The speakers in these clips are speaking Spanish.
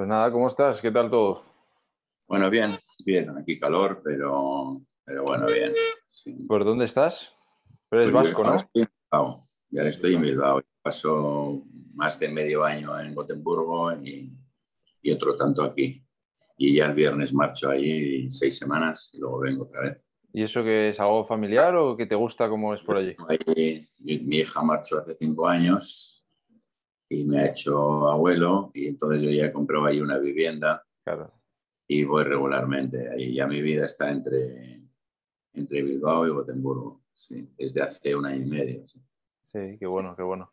Pues nada, ¿cómo estás? ¿Qué tal todo? Bueno, bien, bien. Aquí calor, pero, pero bueno, bien. ¿Por dónde estás? Pero eres vasco, ¿no? Estoy en Bilbao. Ya estoy en Bilbao. Paso más de medio año en Gotemburgo y, y otro tanto aquí. Y ya el viernes marcho allí seis semanas y luego vengo otra vez. ¿Y eso que es algo familiar o que te gusta cómo es por allí? mi hija marchó hace cinco años y me ha hecho abuelo y entonces yo ya he comprado ahí una vivienda Claro. y voy regularmente. Ahí ya mi vida está entre, entre Bilbao y Gotemburgo, sí, desde hace un año y medio. sí. Sí, qué bueno, qué bueno.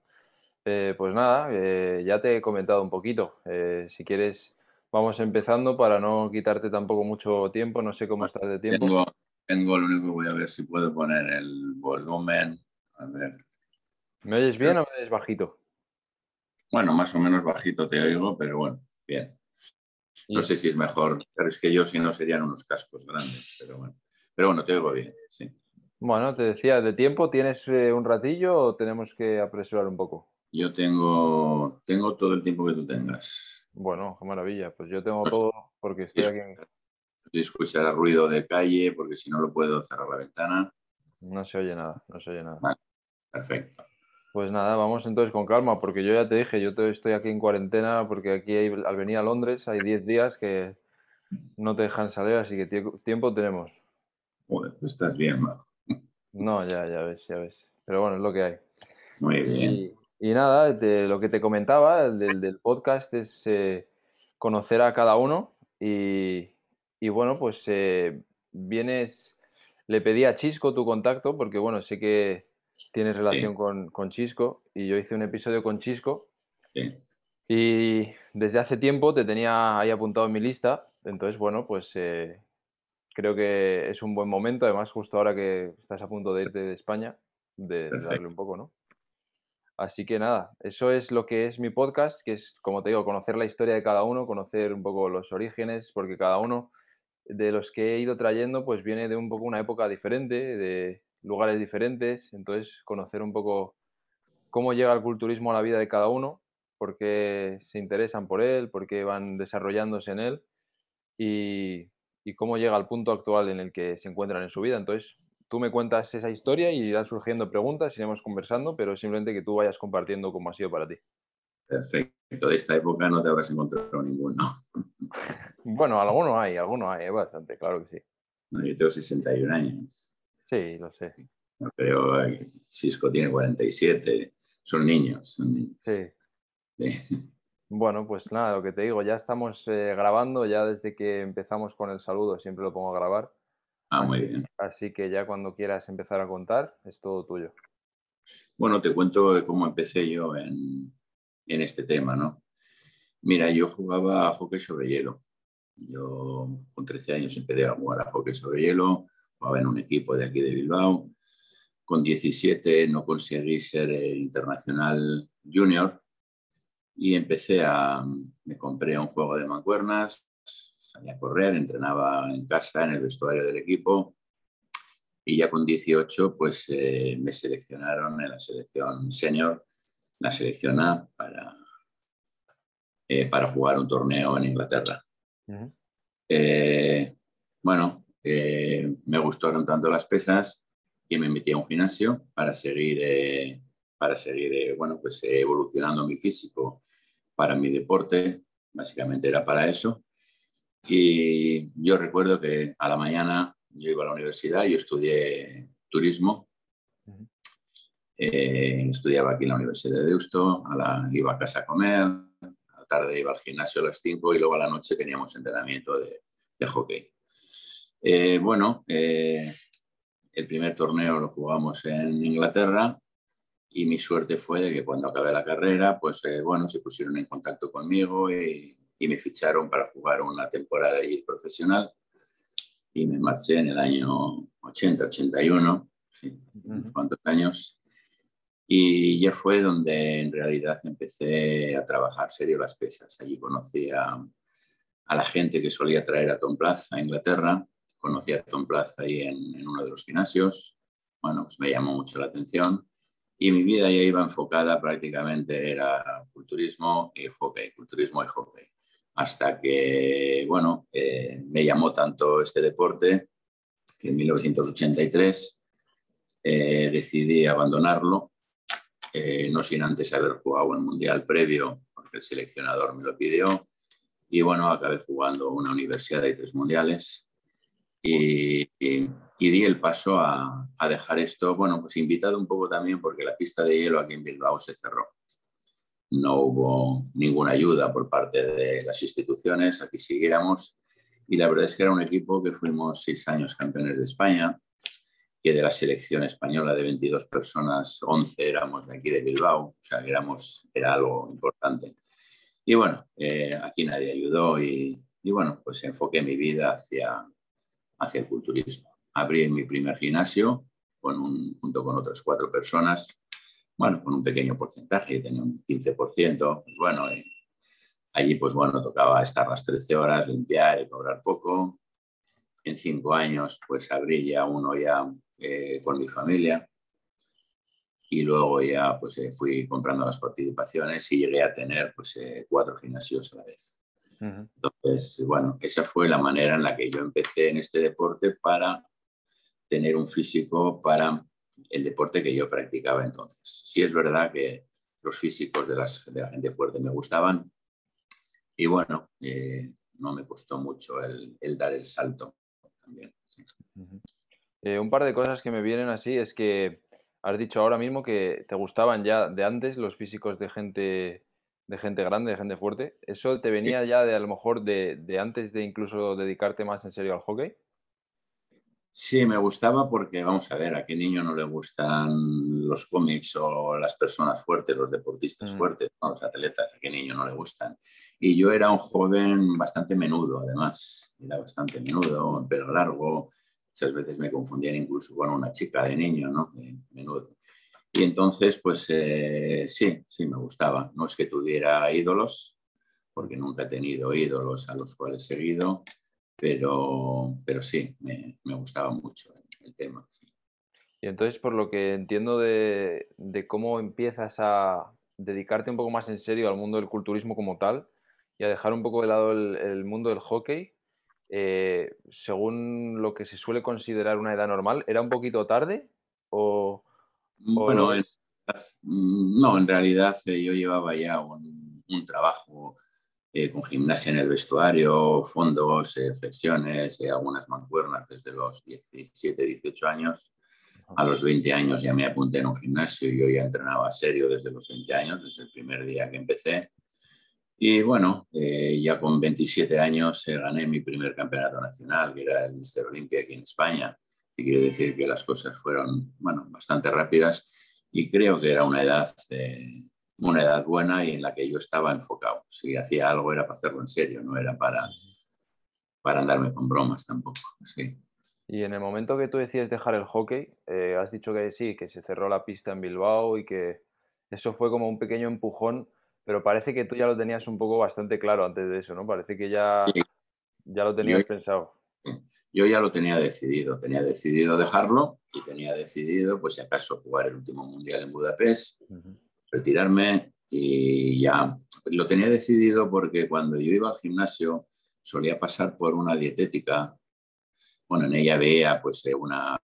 Eh, pues nada, eh, ya te he comentado un poquito. Eh, si quieres, vamos empezando para no quitarte tampoco mucho tiempo. No sé cómo estás de tiempo. Tengo, tengo lo único, voy a ver si puedo poner el volumen. A ver. ¿Me oyes bien o me oyes bajito? Bueno, más o menos bajito te oigo, pero bueno, bien. No sé si es mejor, pero es que yo si no serían unos cascos grandes, pero bueno. Pero bueno, te oigo bien, sí. Bueno, te decía, ¿de tiempo tienes eh, un ratillo o tenemos que apresurar un poco? Yo tengo, tengo todo el tiempo que tú tengas. Bueno, qué maravilla. Pues yo tengo Pues- todo porque estoy aquí. en- escuchar ruido de calle, porque si no lo puedo cerrar la ventana. No se oye nada, no se oye nada. Vale. Perfecto. Pues nada, vamos entonces con calma, porque yo ya te dije, yo te- estoy aquí en cuarentena porque aquí hay- al venir a Londres hay 10 días que no te dejan salir, así que tie- tiempo tenemos. Joder, pues estás bien, Majo. No, ya, ya ves, ya ves. Pero bueno, es lo que hay. Muy bien. Y, y nada, de lo que te comentaba el del, del podcast es eh, conocer a cada uno y, y bueno, pues eh, vienes, le pedí a Chisco tu contacto porque bueno, sé que tienes relación con, con Chisco y yo hice un episodio con Chisco Sí. y desde hace tiempo te tenía ahí apuntado en mi lista, entonces bueno, pues eh, creo que es un buen momento, además justo ahora que estás a punto de irte de España, de, de darle un poco, ¿no? Así que nada, eso es lo que es mi podcast, que es, como te digo, conocer la historia de cada uno, conocer un poco los orígenes, porque cada uno de los que he ido trayendo, pues viene de un poco una época diferente, de lugares diferentes, entonces conocer un poco cómo llega el culturismo a la vida de cada uno, por qué se interesan por él, por qué van desarrollándose en él y, y cómo llega al punto actual en el que se encuentran en su vida. Entonces, tú me cuentas esa historia y irán surgiendo preguntas, iremos conversando, pero simplemente que tú vayas compartiendo cómo ha sido para ti. Perfecto. De esta época no te habrás encontrado ninguno. Bueno, alguno hay, alguno hay, bastante, claro que sí. No, Yo tengo 61 años. Sí, lo sé. No creo que Cisco tiene 47. Son niños. Son niños. Sí. Sí. Bueno, pues nada, lo que te digo, ya estamos eh, grabando, ya desde que empezamos con el saludo siempre lo pongo a grabar. Ah, muy Así- bien. Así que ya cuando quieras empezar a contar, es todo tuyo. Bueno, te cuento de cómo empecé yo en, en este tema, ¿no? Mira, yo jugaba a hockey sobre hielo. Yo con 13 años empecé a jugar a hockey sobre hielo, jugaba en un equipo de aquí de Bilbao. Con 17 no conseguí ser eh, internacional junior y empecé a, me compré un juego de mancuernas, salí a correr, entrenaba en casa, en el vestuario del equipo y ya con 18 pues eh, me seleccionaron en la selección senior, la selección A, para, eh, para jugar un torneo en Inglaterra. Ujú. Eh, bueno, eh, me gustaron tanto las pesas que me metí a un gimnasio para seguir, eh, para seguir eh, bueno, pues, eh, evolucionando mi físico para mi deporte. Básicamente era para eso. Y yo recuerdo que a la mañana yo iba a la universidad, yo estudié turismo. Estudiaba aquí en la Universidad de Deusto, a la, iba a casa a comer, a la tarde iba al gimnasio a las 5 y luego a la noche teníamos entrenamiento de hockey. Eh, bueno, eh, el primer torneo lo jugamos en Inglaterra y mi suerte fue de que cuando acabé la carrera, pues eh, bueno, se pusieron en contacto conmigo y, y me ficharon para jugar una temporada allí profesional y me marché en el año 80, 81, sí, unos cuantos años. Y ya fue donde en realidad empecé a trabajar serio las pesas. Allí conocí a, a la gente que solía traer a Tom Plaza a Inglaterra. Conocí a Tom Plaza ahí en, uno de los gimnasios. Bueno, pues me llamó mucho la atención. Y mi vida ya iba enfocada prácticamente, era culturismo y hockey, culturismo y hockey. hasta que, bueno, eh, me llamó tanto este deporte que en 1983 eh, decidí abandonarlo, eh, no sin antes haber jugado el Mundial previo, porque el seleccionador me lo pidió, y bueno, acabé jugando una universidad de tres mundiales y, di el paso a, a, dejar esto, bueno, pues invitado un poco también porque la pista de hielo aquí en Bilbao se cerró no hubo ninguna ayuda por parte de las instituciones a que siguiéramos. Y la verdad es que era un equipo que fuimos seis años campeones de España, que de la selección española de 22 personas, 11 éramos de aquí de Bilbao, o sea, que éramos, era algo importante. Y bueno, eh, aquí nadie ayudó y, y, bueno, pues enfoqué mi vida hacia, hacia el culturismo. Abrí mi primer gimnasio con un, junto con otras cuatro personas bueno, con un pequeño porcentaje, tenía un 15%, pues bueno, allí pues bueno, tocaba estar las 13 horas, limpiar y cobrar poco. En cinco años pues abrí ya uno ya eh, con mi familia y luego ya pues eh, fui comprando las participaciones y llegué a tener pues eh, cuatro gimnasios a la vez. Entonces, bueno, esa fue la manera en la que yo empecé en este deporte para tener un físico para el deporte que yo practicaba entonces. Sí es verdad que los físicos de, la gente fuerte me gustaban y bueno, eh, no me costó mucho el, dar el salto también. Eh, un par de cosas que me vienen así es que has dicho ahora mismo que te gustaban ya de antes los físicos de gente de gente grande, de gente fuerte. ¿Eso te venía ya de a lo mejor de, de antes de incluso dedicarte más en serio al hockey? Sí, me gustaba porque, vamos a ver, a qué niño no le gustan los cómics o las personas fuertes, los deportistas mm. fuertes, los atletas, a qué niño no le gustan. Y yo era un joven bastante menudo, además, era bastante menudo, pelo largo, muchas veces me confundían incluso con una chica de niño, ¿no? menudo. Y entonces, pues eh, sí, sí, me gustaba. No es que tuviera ídolos, porque nunca he tenido ídolos a los cuales he seguido, pero, pero sí, me, me gustaba mucho el, tema. Y entonces, por lo que entiendo de, de, cómo empiezas a dedicarte un poco más en serio al mundo del culturismo como tal y a dejar un poco de lado el, mundo del hockey, eh, según lo que se suele considerar una edad normal, ¿era un poquito tarde? O, bueno, no, en realidad eh, yo llevaba ya un, un trabajo eh, con gimnasia en el vestuario, fondos, eh, flexiones, eh, algunas mancuernas desde los 17, 18 años. A los 20 años ya me apunté en un gimnasio y yo ya entrenaba serio desde los 20 años, desde el primer día que empecé. Y bueno, ya con 27 años gané mi primer campeonato nacional, que era el Mister Olimpia aquí en España. Y quiere decir que las cosas fueron, bueno, bastante rápidas y creo que era una edad una edad buena y en la que yo estaba enfocado. Si hacía algo era para hacerlo en serio, no era para, para andarme con bromas tampoco. Sí. Y en el momento que tú decías dejar el hockey, eh, has dicho que sí, que se cerró la pista en Bilbao y que eso fue como un pequeño empujón, pero parece que tú ya lo tenías un poco bastante claro antes de eso, ¿no? Parece que ya, ya lo tenías pensado. Yo ya lo tenía decidido, tenía decidido dejarlo y tenía decidido, pues si acaso, jugar el último mundial en Budapest retirarme y ya lo tenía decidido porque cuando yo iba al gimnasio solía pasar por una dietética. Bueno, en ella veía pues eh, una,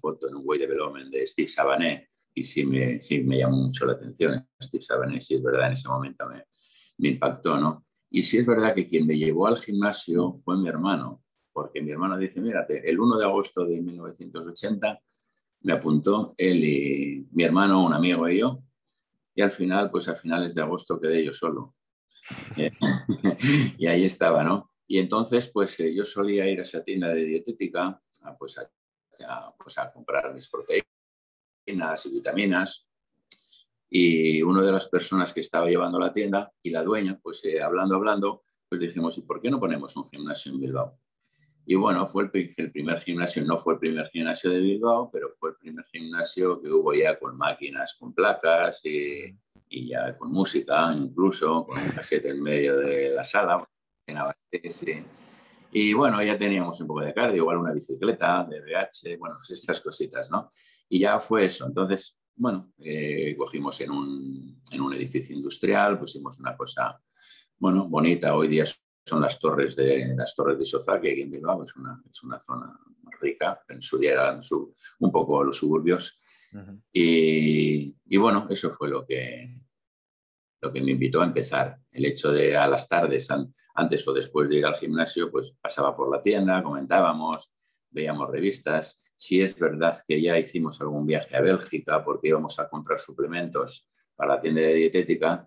foto en un Way Development de Steve Sabané y sí me, sí me llamó mucho la atención. Steve Sabané, sí es verdad, en ese momento me, me impactó, ¿no? Y sí es verdad que quien me llevó al gimnasio fue mi hermano, porque mi hermano dice, mírate, el 1 de agosto de 1980 me apuntó él y mi hermano, un amigo y yo, y al final, pues a finales de agosto quedé yo solo. Eh, y ahí estaba, ¿no? Y entonces, pues eh, yo solía ir a esa tienda de dietética a, pues, a, pues, a comprar mis proteínas y vitaminas. Y una de las personas que estaba llevando la tienda y la dueña, pues eh, hablando, hablando, pues dijimos, ¿y por qué no ponemos un gimnasio en Bilbao? Y bueno, fue el, primer gimnasio, no fue el primer gimnasio de Bilbao, pero fue el primer gimnasio que hubo ya con máquinas, con placas y, ya con música, incluso con un casete en medio de la sala, Y bueno, ya teníamos un poco de cardio, igual una bicicleta de BH, bueno, pues estas cositas, ¿no? Y ya fue eso. Entonces, bueno, eh, cogimos en un, en un edificio industrial, pusimos una cosa, bueno, bonita. Hoy día son las torres de las torres de Sozaki aquí en Bilbao, es una, es una zona rica, en su día eran un poco los suburbios. y, y, bueno, eso fue lo que, lo que me invitó a empezar. El hecho de a las tardes, antes o después de ir al gimnasio, pues pasaba por la tienda, comentábamos, veíamos revistas. Si es verdad que ya hicimos algún viaje a Bélgica porque íbamos a comprar suplementos para la tienda de dietética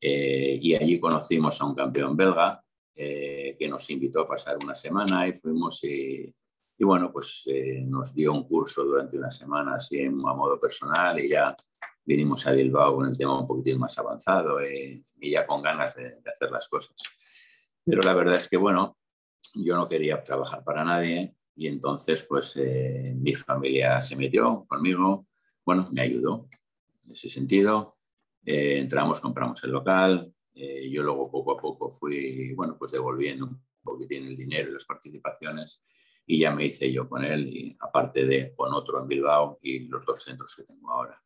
eh, y allí conocimos a un campeón belga eh, que nos invitó a pasar una semana y fuimos y, bueno, pues eh, nos dio un curso durante una semana así a modo personal y ya vinimos a Bilbao con el tema un poquitín más avanzado y, ya con ganas de, hacer las cosas. Pero la verdad es que, bueno, yo no quería trabajar para nadie y entonces, pues, mi familia se metió conmigo, bueno, me ayudó en ese sentido. entramos, compramos el local, eh, yo luego poco a poco fui, bueno, pues devolviendo un poquitín el dinero y las participaciones y ya me hice yo con él, y aparte de con otro en Bilbao y los dos centros que tengo ahora.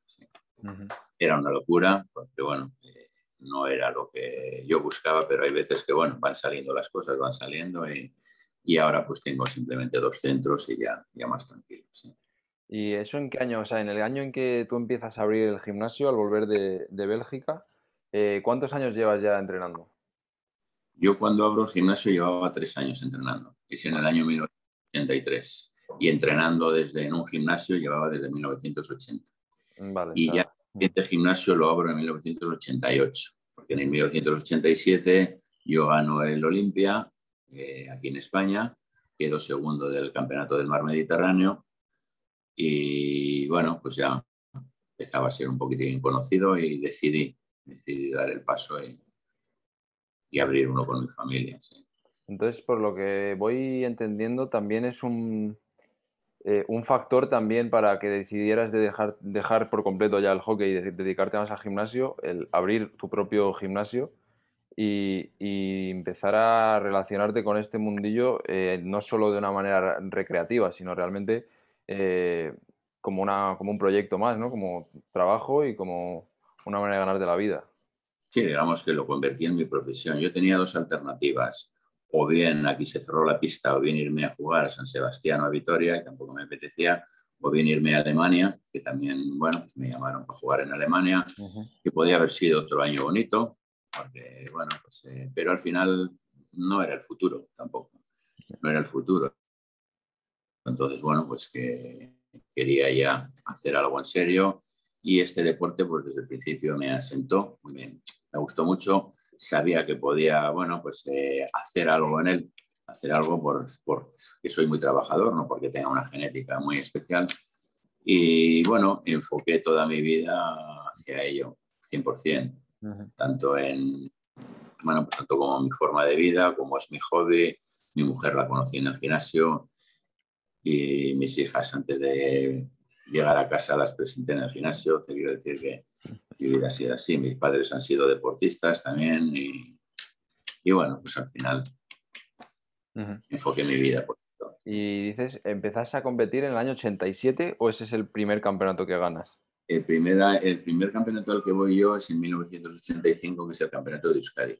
Era una locura, porque bueno, eh, no era lo que yo buscaba, pero hay veces que bueno, van saliendo las cosas, van saliendo y, y ahora pues tengo simplemente dos centros y ya, ya más tranquilo. ¿Y eso en qué año? O sea, en el año en que tú empiezas a abrir el gimnasio al volver de, de Bélgica, eh, ¿Cuántos años llevas ya entrenando? Yo cuando abro el gimnasio llevaba tres años entrenando, es en el año 1983. Y entrenando desde en un gimnasio llevaba desde 1980. y ya este gimnasio lo abro en 1988, porque en el 1987 yo gano el Olimpia eh, aquí en España, quedo segundo del Campeonato del Mar Mediterráneo y bueno, pues ya empezaba a ser un poquitín conocido y decidí decidí dar el paso y, abrir uno con mi familia. Entonces, por lo que voy entendiendo, también es un, eh, un factor también para que decidieras de dejar, dejar por completo ya el hockey y dedicarte más al gimnasio, el abrir tu propio gimnasio y, empezar a relacionarte con este mundillo eh, no solo de una manera recreativa, sino realmente eh, como, una, como un proyecto más, ¿no? Como trabajo y como una manera de ganar de la vida. Sí, digamos que lo convertí en mi profesión. Yo tenía dos alternativas. O bien aquí se cerró la pista, o bien irme a jugar a San Sebastián o a Vitoria, que tampoco me apetecía, o bien irme a Alemania, que también, bueno, pues me llamaron para jugar en Alemania, que podía haber sido otro año bonito, porque, bueno, pues, eh, pero al final no era el futuro tampoco, no era el futuro. Entonces, bueno, pues que quería ya hacer algo en serio y este deporte, pues desde el principio me asentó, muy bien, me gustó mucho, sabía que podía, bueno, pues eh, hacer algo en él, hacer algo por, porque soy muy trabajador, no porque tenga una genética muy especial. Y bueno, enfoqué toda mi vida hacia ello, 100%, tanto en, bueno, pues, tanto como mi forma de vida, como es mi hobby. Mi mujer la conocí en el gimnasio y mis hijas antes de llegar a casa las presenté en el gimnasio. Te quiero decir que mi vida ha sido así. Mis padres han sido deportistas también y, y bueno, pues al final enfoqué mi vida. Por y dices, ¿empezaste a competir en el año 87 o ese es el primer campeonato que ganas? El, primera, el primer campeonato al que voy yo es en 1985, que es el campeonato de Euskadi.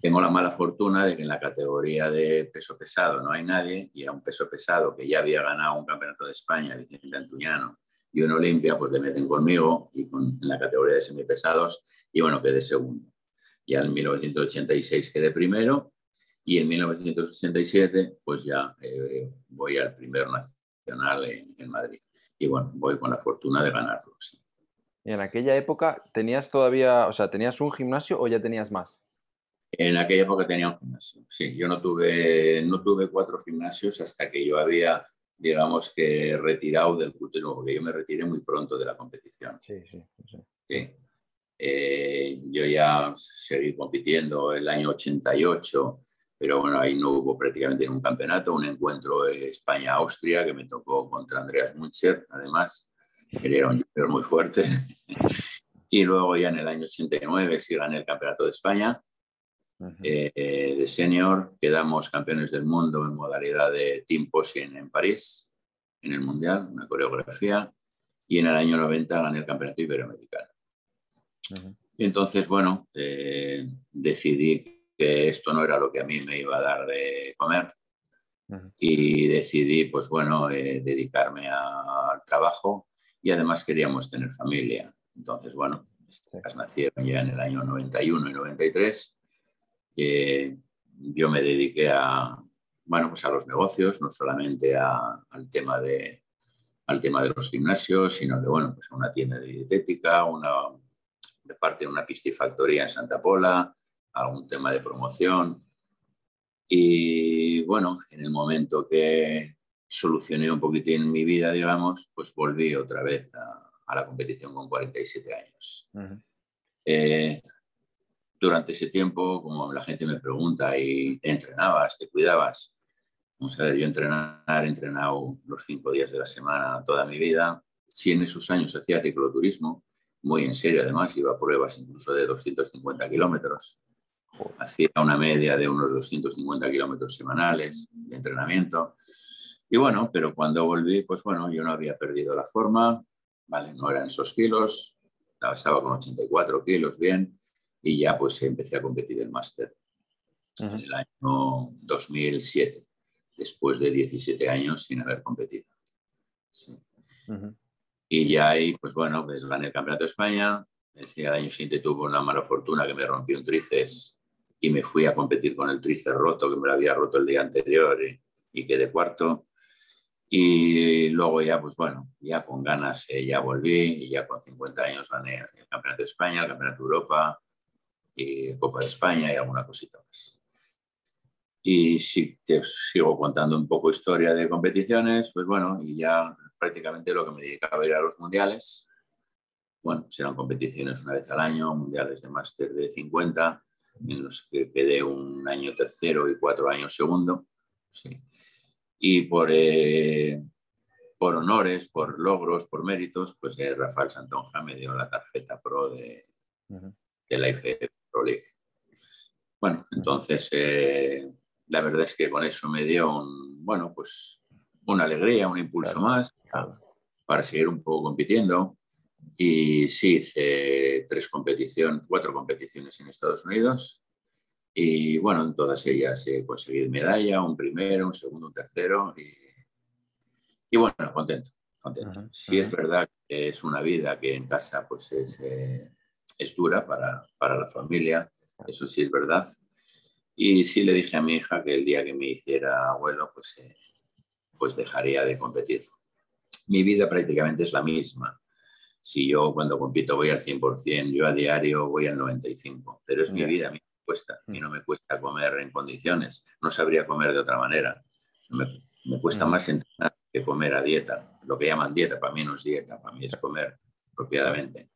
Tengo la mala fortuna de que en la categoría de peso pesado no hay nadie y a un peso pesado que ya había ganado un campeonato de España, Vicente Antuñano, y un Olimpia, pues le meten conmigo y con, en la categoría de semipesados y bueno, quedé segundo. Ya en 1986 quedé primero y en 1987 pues ya eh, voy al primer nacional en, Madrid. Y bueno, voy con la fortuna de ganarlo. ¿Y en aquella época tenías todavía, o sea, tenías un gimnasio o ya tenías más? En aquella época tenía un gimnasio. Sí, yo no tuve, no tuve cuatro gimnasios hasta que yo había, digamos que, retirado del culturismo, porque yo me retiré muy pronto de la competición. Sí, sí. sí. Eh, yo ya seguí compitiendo el año 88, pero bueno, ahí no hubo prácticamente ningún campeonato, un encuentro España-Austria que me tocó contra Andreas Muncher, además, él era un jugador muy fuerte. y luego ya en el año 89 sí gané el campeonato de España eh, de senior. Quedamos campeones del mundo en modalidad de team posing en París, en el Mundial, una coreografía. Y en el año 90 gané el campeonato iberoamericano. Y entonces, bueno, eh, decidí que esto no era lo que a mí me iba a dar de comer y decidí, pues bueno, eh, dedicarme al trabajo y además queríamos tener familia. Entonces, bueno, estas nacieron ya en el año 91 y 93. Eh, yo me dediqué a, bueno, pues a los negocios, no solamente al, tema de, al tema de los gimnasios, sino que, bueno, pues a una tienda de dietética, una, de parte de una piscifactoría en Santa Pola, algún tema de promoción. Y bueno, en el momento que solucioné un poquitín mi vida, digamos, pues volví otra vez a, la competición con 47 años. Eh, durante ese tiempo, como la gente me pregunta, ¿y entrenabas, te cuidabas? Vamos a ver, yo entrenar, he entrenado los cinco días de la semana toda mi vida. Sí, en esos años hacía cicloturismo, muy en serio además, iba a pruebas incluso de 250 kilómetros. Hacía una media de unos 250 kilómetros semanales de entrenamiento. Y bueno, pero cuando volví, pues bueno, yo no había perdido la forma, ¿vale? No eran esos kilos, estaba con 84 kilos, bien, y ya pues empecé a competir el máster. En el año 2007, después de 17 años sin haber competido. Y ya ahí, pues bueno, pues gané el Campeonato de España, el año siguiente tuve una mala fortuna que me rompió un tríceps y me fui a competir con el tríceps roto, que me lo había roto el día anterior y, y quedé cuarto. Y luego ya, pues bueno, ya con ganas eh, ya volví y ya con 50 años gané el Campeonato de España, el Campeonato de Europa y Copa de España y alguna cosita más. Y si te sigo contando un poco historia de competiciones, pues bueno, y ya prácticamente lo que me dedicaba era a los mundiales. Bueno, serán competiciones una vez al año, mundiales de máster de 50, en los que quedé un año tercero y cuatro años segundo. Sí. Y por, eh, por honores, por logros, por méritos, pues eh, Rafael Santonja me dio la tarjeta pro de, de la IFE Bueno, entonces eh, la verdad es que con eso me dio un, bueno, pues una alegría, un impulso más para seguir un poco compitiendo. Y sí, hice tres competiciones, cuatro competiciones en Estados Unidos. Y bueno, en todas ellas he conseguido medalla, un primero, un segundo, un tercero. Y, y bueno, contento, contento. Sí es verdad que es una vida que en casa pues es, eh, es dura para, para la familia, eso sí es verdad. Y sí le dije a mi hija que el día que me hiciera abuelo, pues, eh, pues dejaría de competir. Mi vida prácticamente es la misma. Si yo cuando compito voy al 100%, yo a diario voy al 95%, pero es mi vida, a mí me cuesta. A mí mm. no me cuesta comer en condiciones, no sabría comer de otra manera. Me, me cuesta mm. más entrenar que comer a dieta. Lo que llaman dieta, para mí no es dieta, para mí es comer apropiadamente.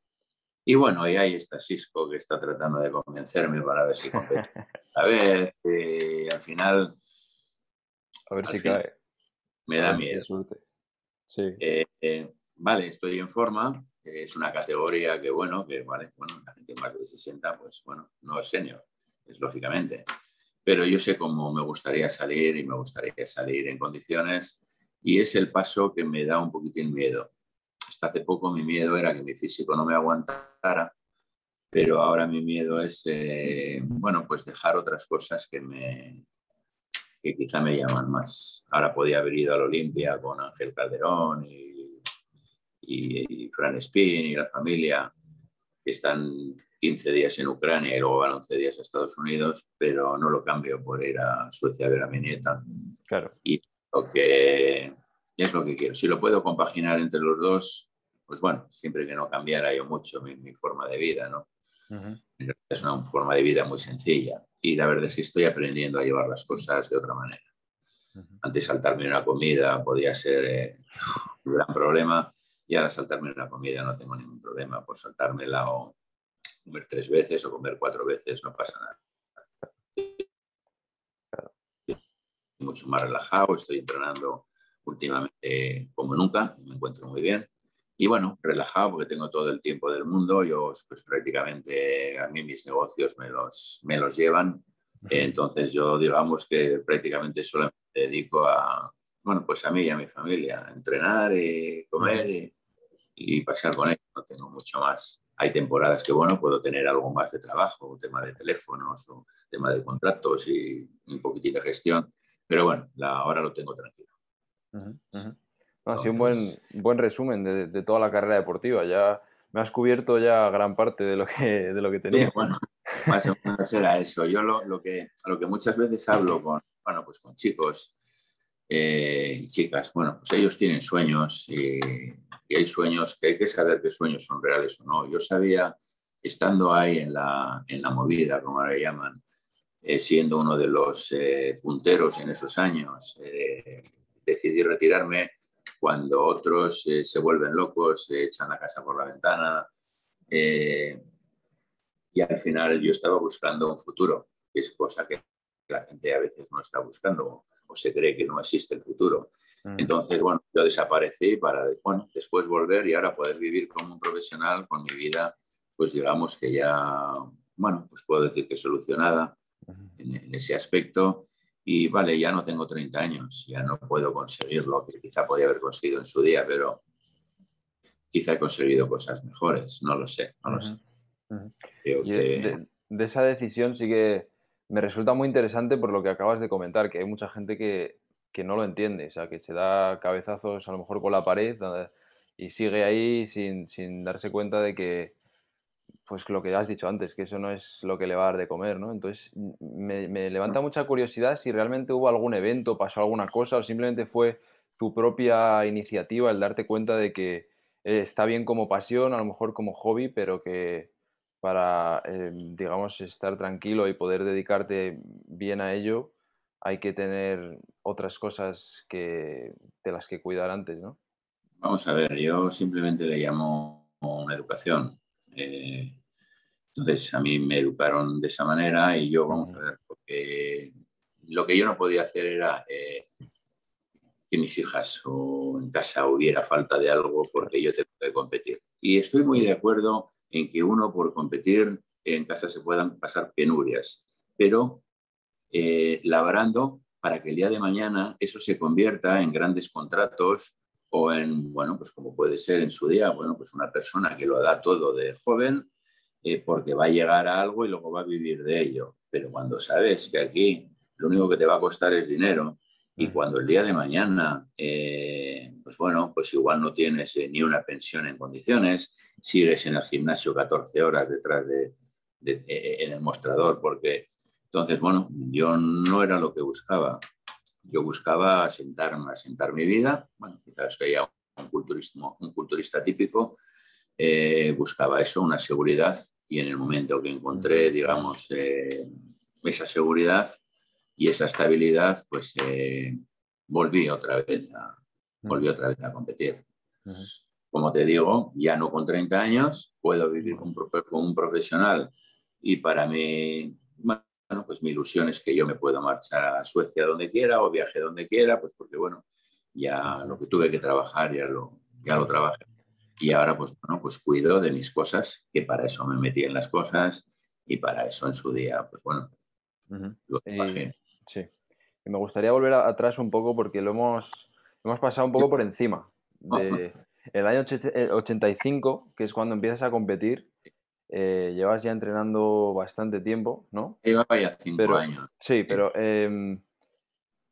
Y bueno, y ahí está Cisco que está tratando de convencerme para ver si compete. A ver, eh, al final... A ver si cae. Me da miedo. Sí. Eh, eh, vale, estoy en forma. Es una categoría que, bueno, que vale, bueno, la gente más de 60, pues bueno, no es senior, es lógicamente. Pero yo sé cómo me gustaría salir y me gustaría salir en condiciones y es el paso que me da un poquitín miedo hace poco mi miedo era que mi físico no me aguantara, pero ahora mi miedo es, eh, bueno, pues dejar otras cosas que me que quizá me llaman más. Ahora podía haber ido a la Olimpia con Ángel Calderón y, y, Fran Spin y la familia, que están 15 días en Ucrania y luego van 11 días a Estados Unidos, pero no lo cambio por ir a Suecia a ver a mi nieta. Claro. Y lo que y es lo que quiero. Si lo puedo compaginar entre los dos, pues bueno, siempre que no cambiara yo mucho mi, forma de vida, ¿no? Es una forma de vida muy sencilla y la verdad es que estoy aprendiendo a llevar las cosas de otra manera. Antes saltarme una comida podía ser eh, un gran problema y ahora saltarme una comida no tengo ningún problema por saltármela o comer tres veces o comer cuatro veces, no pasa nada. Mucho más relajado, estoy entrenando últimamente como nunca, me encuentro muy bien. Y bueno, relajado porque tengo todo el tiempo del mundo, yo pues prácticamente a mí mis negocios me los, me los llevan, entonces yo digamos que prácticamente solo me dedico a, bueno, pues a mí y a mi familia, a entrenar y comer y, y pasar con ellos, no tengo mucho más. Hay temporadas que, bueno, puedo tener algo más de trabajo, tema de teléfonos o tema de contratos y un poquitín de gestión, pero bueno, la, ahora lo tengo tranquilo. Ha sido un buen, buen resumen de, toda la carrera deportiva. Ya me has cubierto ya gran parte de lo que, de lo que tenía. bueno, más o menos era eso. Yo lo, lo, que, lo que muchas veces hablo con, bueno, pues con chicos eh, y chicas, bueno, pues ellos tienen sueños y, hay sueños que hay que saber qué sueños son reales o no. Yo sabía, estando ahí en la, en la movida, como ahora llaman, eh, siendo uno de los eh, punteros en esos años, decidí retirarme cuando otros se vuelven locos, se echan la casa por la ventana. y al final yo estaba buscando un futuro, que es cosa que la gente a veces no está buscando o se cree que no existe el futuro. Mm. Entonces, bueno, yo desaparecí para, bueno, después volver y ahora poder vivir como un profesional con mi vida, pues digamos que ya, bueno, pues puedo decir que solucionada en, ese aspecto. Y vale, ya no tengo 30 años, ya no puedo conseguir lo que quizá podía haber conseguido en su día, pero quizá he conseguido cosas mejores, no lo sé, no lo sé. de, de, esa decisión sí que me resulta muy interesante por lo que acabas de comentar, que hay mucha gente que, no lo entiende, o sea, que se da cabezazos a lo mejor con la pared y sigue ahí sin, darse cuenta de que, pues lo que has dicho antes, que eso no es lo que le va a dar de comer, ¿no? Entonces, me, levanta mucha curiosidad si realmente hubo algún evento, pasó alguna cosa o simplemente fue tu propia iniciativa el darte cuenta de que eh, está bien como pasión, a lo mejor como hobby, pero que, para, eh, digamos, estar tranquilo y poder dedicarte bien a ello, hay que tener otras cosas que, de las que cuidar antes, ¿no? Vamos a ver, yo simplemente le llamo una educación. Eh, entonces, a mí me educaron de esa manera y yo, vamos a ver, porque lo que yo no podía hacer era eh, que mis hijas o en casa hubiera falta de algo porque yo tengo que competir. Y estoy muy de acuerdo en que uno por competir en casa se puedan pasar penurias, pero eh, labrando para que el día de mañana eso se convierta en grandes contratos o en, bueno, pues como puede ser en su día, bueno, pues una persona que lo da todo de joven eh, porque va a llegar a algo y luego va a vivir de ello. Pero cuando sabes que aquí lo único que te va a costar es dinero y cuando el día de mañana, eh, pues bueno, pues igual no tienes ni una pensión en condiciones, sigues en el gimnasio 14 horas detrás de, eh, en el mostrador, porque entonces, bueno, yo no era lo que buscaba. Yo buscaba asentarme, asentar mi vida. Bueno, quizás que haya un, culturismo, un culturista típico, eh, buscaba eso, una seguridad, y en el momento que encontré, digamos, eh, esa seguridad y esa estabilidad, pues volví otra vez a, volví otra vez a competir. Como te digo, ya no con 30 años, puedo vivir como un profesional y para mí, bueno, pues mi ilusión es que yo me pueda marchar a Suecia donde quiera o viaje donde quiera, pues porque bueno, ya lo que tuve que trabajar ya lo, ya lo trabajé. Y ahora pues bueno, pues cuido de mis cosas, que para eso me metí en las cosas y para eso en su día, pues bueno, lo trabajé. sí. Y me gustaría volver atrás un poco porque lo hemos, hemos pasado un poco por encima de, el año 85, que es cuando empiezas a competir, eh, llevas ya entrenando bastante tiempo, ¿no? Llevaba ya cinco años. Sí, pero em,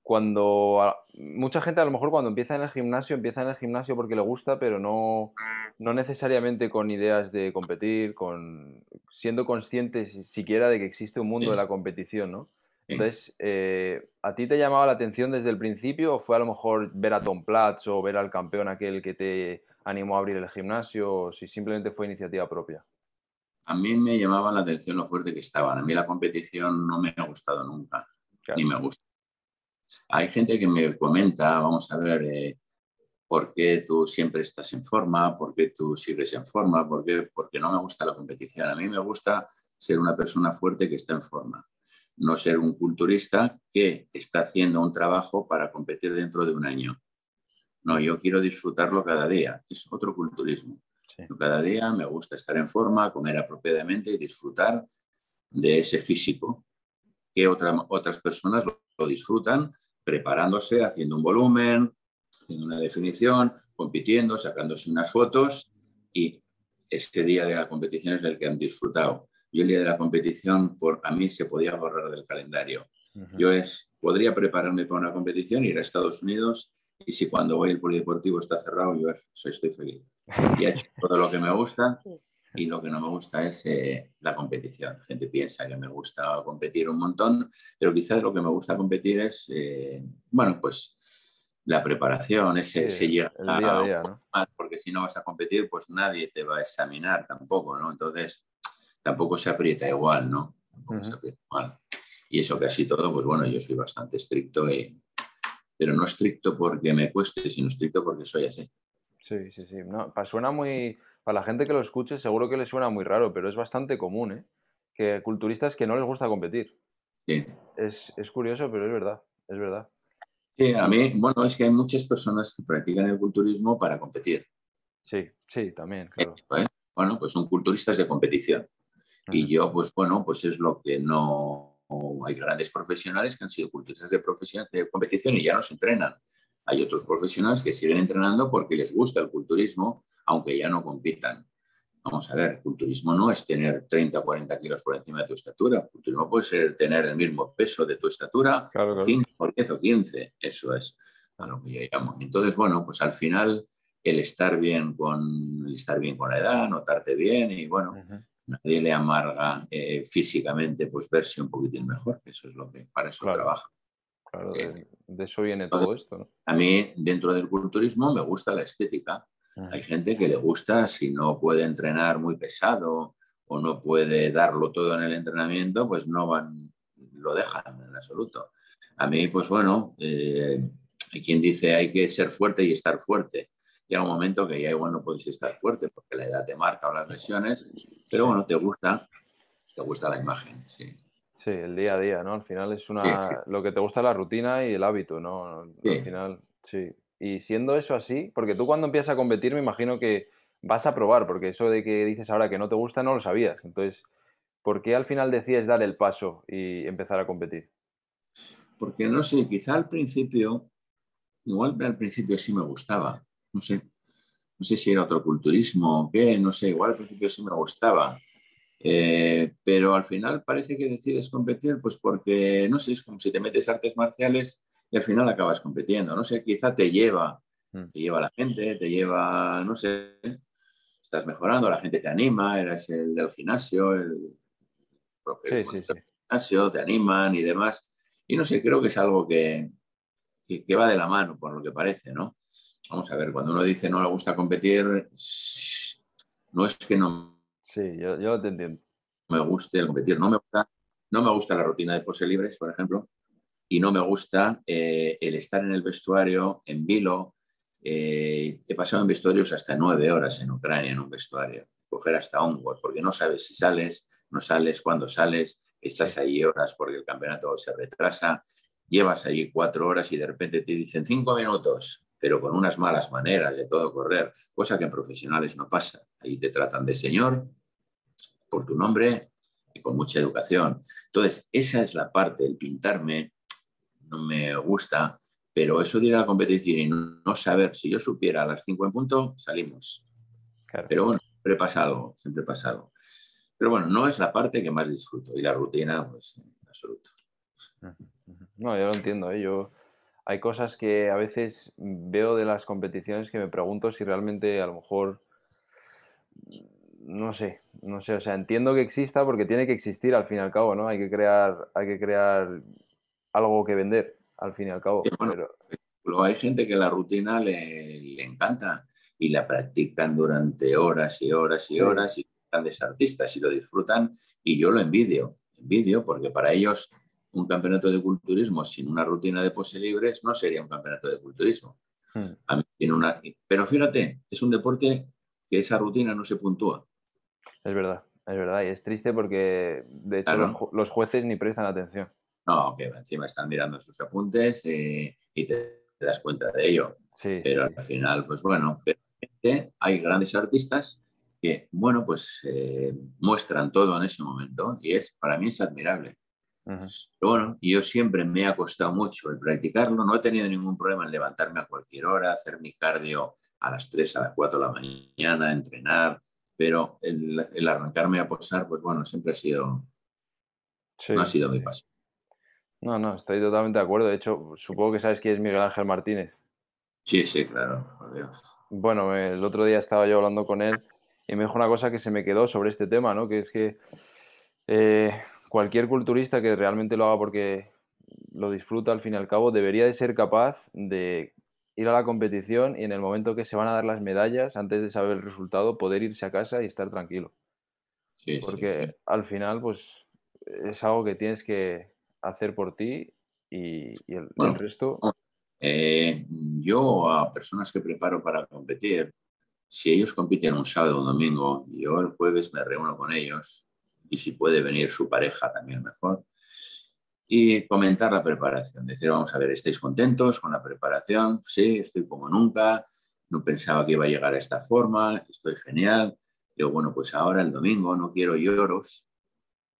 cuando mucha gente a lo mejor cuando empieza en el gimnasio, empieza en el gimnasio porque le gusta, pero no, no necesariamente con ideas de competir, con siendo conscientes siquiera de que existe un mundo de la competición, ¿no? Entonces, eh, ¿a ti te llamaba la atención desde el principio o fue a lo mejor ver a Tom Platz o ver al campeón aquel que te animó a abrir el gimnasio o si simplemente fue iniciativa propia? A mí me llamaba la atención lo fuerte que estaban. A mí la competición no me ha gustado nunca, ni me gusta. Hay gente que me comenta, vamos a ver, eh, ¿por qué tú siempre estás en forma? ¿Por qué tú sigues en forma? ¿Por qué? Porque no me gusta la competición. A mí me gusta ser una persona fuerte que está en forma no ser un culturista que está haciendo un trabajo para competir dentro de un año. No, yo quiero disfrutarlo cada día. Es otro culturismo. Cada día me gusta estar en forma, comer apropiadamente y disfrutar de ese físico que otras personas lo, disfrutan preparándose, haciendo un volumen, haciendo una definición, compitiendo, sacándose unas fotos y ese día de la competición es el que han disfrutado. Yo el día de la competición, por, a mí se podía borrar del calendario. Yo es, podría prepararme para una competición, ir a Estados Unidos y si cuando voy el polideportivo está cerrado, yo estoy feliz. Y he hecho todo lo que me gusta y lo que no me gusta es eh, la competición. La gente piensa que me gusta competir un montón, pero quizás lo que me gusta competir es, eh, bueno, pues la preparación, ese, ese llegar a día, ¿no? porque si no vas a competir, pues nadie te va a examinar tampoco, ¿no? Entonces, tampoco se aprieta igual, ¿no? Tampoco se aprieta igual. Y eso casi todo, pues bueno, yo soy bastante estricto, y, pero no estricto porque me cueste, sino estricto porque soy así. Sí, sí, sí. No, suena muy, para la gente que lo escuche, seguro que le suena muy raro, pero es bastante común, ¿eh? Que culturistas que no les gusta competir. Sí. Es, es curioso, pero es verdad, es verdad. Sí, a mí, bueno, es que hay muchas personas que practican el culturismo para competir. Sí, sí, también, claro. ¿Eh? Bueno, pues son culturistas de competición. Y yo, pues bueno, pues es lo que no... Hay grandes profesionales que han sido culturistas de, profesión, de competición y ya no se entrenan. Hay otros profesionales que siguen entrenando porque les gusta el culturismo, aunque ya no compitan. Vamos a ver, culturismo no es tener 30 o 40 kilos por encima de tu estatura. Culturismo puede ser tener el mismo peso de tu estatura, 5 o 10 o 15. Eso es a lo que yo llamo. Entonces, bueno, pues al final el estar bien con, el estar bien con la edad, notarte bien y bueno, nadie le amarga eh, físicamente pues verse un poquitín mejor, eso es lo que para eso trabaja. Claro, eh, de, eso viene todo esto. A mí, dentro del culturismo, me gusta la estética hay gente que le gusta si no puede entrenar muy pesado o no puede darlo todo en el entrenamiento, pues no van, lo dejan en absoluto. A mí, pues bueno, eh, hay quien dice hay que ser fuerte y estar fuerte. Llega un momento que ya igual no puedes estar fuerte porque la edad te marca o las lesiones, pero bueno, te gusta, te gusta la imagen, sí. Sí, el día a día, ¿no? Al final es una, lo que te gusta la rutina y el hábito, ¿no? Al final, sí. Y siendo eso así, porque tú cuando empiezas a competir me imagino que vas a probar, porque eso de que dices ahora que no te gusta no lo sabías. Entonces, ¿por qué al final decides dar el paso y empezar a competir? Porque no sé, quizá al principio, igual al principio sí me gustaba, no sé, no sé si era otro culturismo o qué, no sé, igual al principio sí me gustaba. Eh, pero al final parece que decides competir, pues porque, no sé, es como si te metes artes marciales y al final acabas compitiendo. No sé, quizá te lleva, mm. te lleva la gente, te lleva, no sé, estás mejorando, la gente te anima, eres el del gimnasio, el propio gimnasio, te animan y demás. Y no sé, creo que es algo que, que, va de la mano, por lo que parece, ¿no? Vamos a ver, cuando uno dice no le gusta competir, no es que no. Sí, yo, yo te entiendo. Me guste competir, no me gusta, no me gusta la rutina de pose libres, por ejemplo y no me gusta eh, el estar en el vestuario, en vilo. Eh, he pasado en vestuarios hasta nueve horas en Ucrania en un vestuario, coger hasta un porque no sabes si sales, no sales, cuándo sales, estás ahí horas porque el campeonato se retrasa, llevas ahí cuatro horas y de repente te dicen cinco minutos, pero con unas malas maneras de todo correr, cosa que en profesionales no pasa. Ahí te tratan de señor por tu nombre y con mucha educación. Entonces, esa es la parte, el pintarme no me gusta, pero eso de ir a la competición y no saber, si yo supiera a las 5 en punto, salimos. Pero bueno, siempre pasa algo, siempre pasa algo. Pero bueno, no es la parte que más disfruto y la rutina, pues en absoluto. No, yo lo entiendo. ¿eh? Yo, hay cosas que a veces veo de las competiciones que me pregunto si realmente a lo mejor, no sé, no sé, o sea, entiendo que exista porque tiene que existir al fin y al cabo, ¿no? Hay que crear, hay que crear algo que vender, al fin y al cabo. pero... hay gente que la rutina le, encanta y la practican durante horas y horas y horas y grandes artistas y lo disfrutan y yo lo envidio, envidio porque para ellos un campeonato de culturismo sin una rutina de pose libres no sería un campeonato de culturismo. Hmm. tiene una... Pero fíjate, es un deporte que esa rutina no se puntúa. Es verdad, es verdad y es triste porque de hecho los jueces ni prestan atención. No, que encima están mirando sus apuntes eh, y te, das cuenta de ello. pero al final, pues bueno, hay grandes artistas que, bueno, pues eh, muestran todo en ese momento y es, para mí es admirable. Pero bueno, yo siempre me ha costado mucho el practicarlo, no he tenido ningún problema en levantarme a cualquier hora, hacer mi cardio a las 3, a las 4 de la mañana, entrenar, pero el, arrancarme a posar, pues bueno, siempre ha sido, no ha sido mi pasión. No, no, estoy totalmente de acuerdo. De hecho, supongo que sabes quién es Miguel Ángel Martínez. Sí, sí, claro, por Dios. Bueno, el otro día estaba yo hablando con él y me dijo una cosa que se me quedó sobre este tema, ¿no? Que es que eh, cualquier culturista que realmente lo haga porque lo disfruta al fin y al cabo debería de ser capaz de ir a la competición y en el momento que se van a dar las medallas, antes de saber el resultado, poder irse a casa y estar tranquilo. Sí, porque al final, pues es algo que tienes que hacer por ti y, el, resto. Eh, yo a personas que preparo para competir, si ellos compiten un sábado o un domingo, yo el jueves me reúno con ellos y si puede venir su pareja también mejor. Y comentar la preparación, decir, vamos a ver, ¿estáis contentos con la preparación? Sí, estoy como nunca, no pensaba que iba a llegar a esta forma, estoy genial. Digo, bueno, pues ahora el domingo no quiero lloros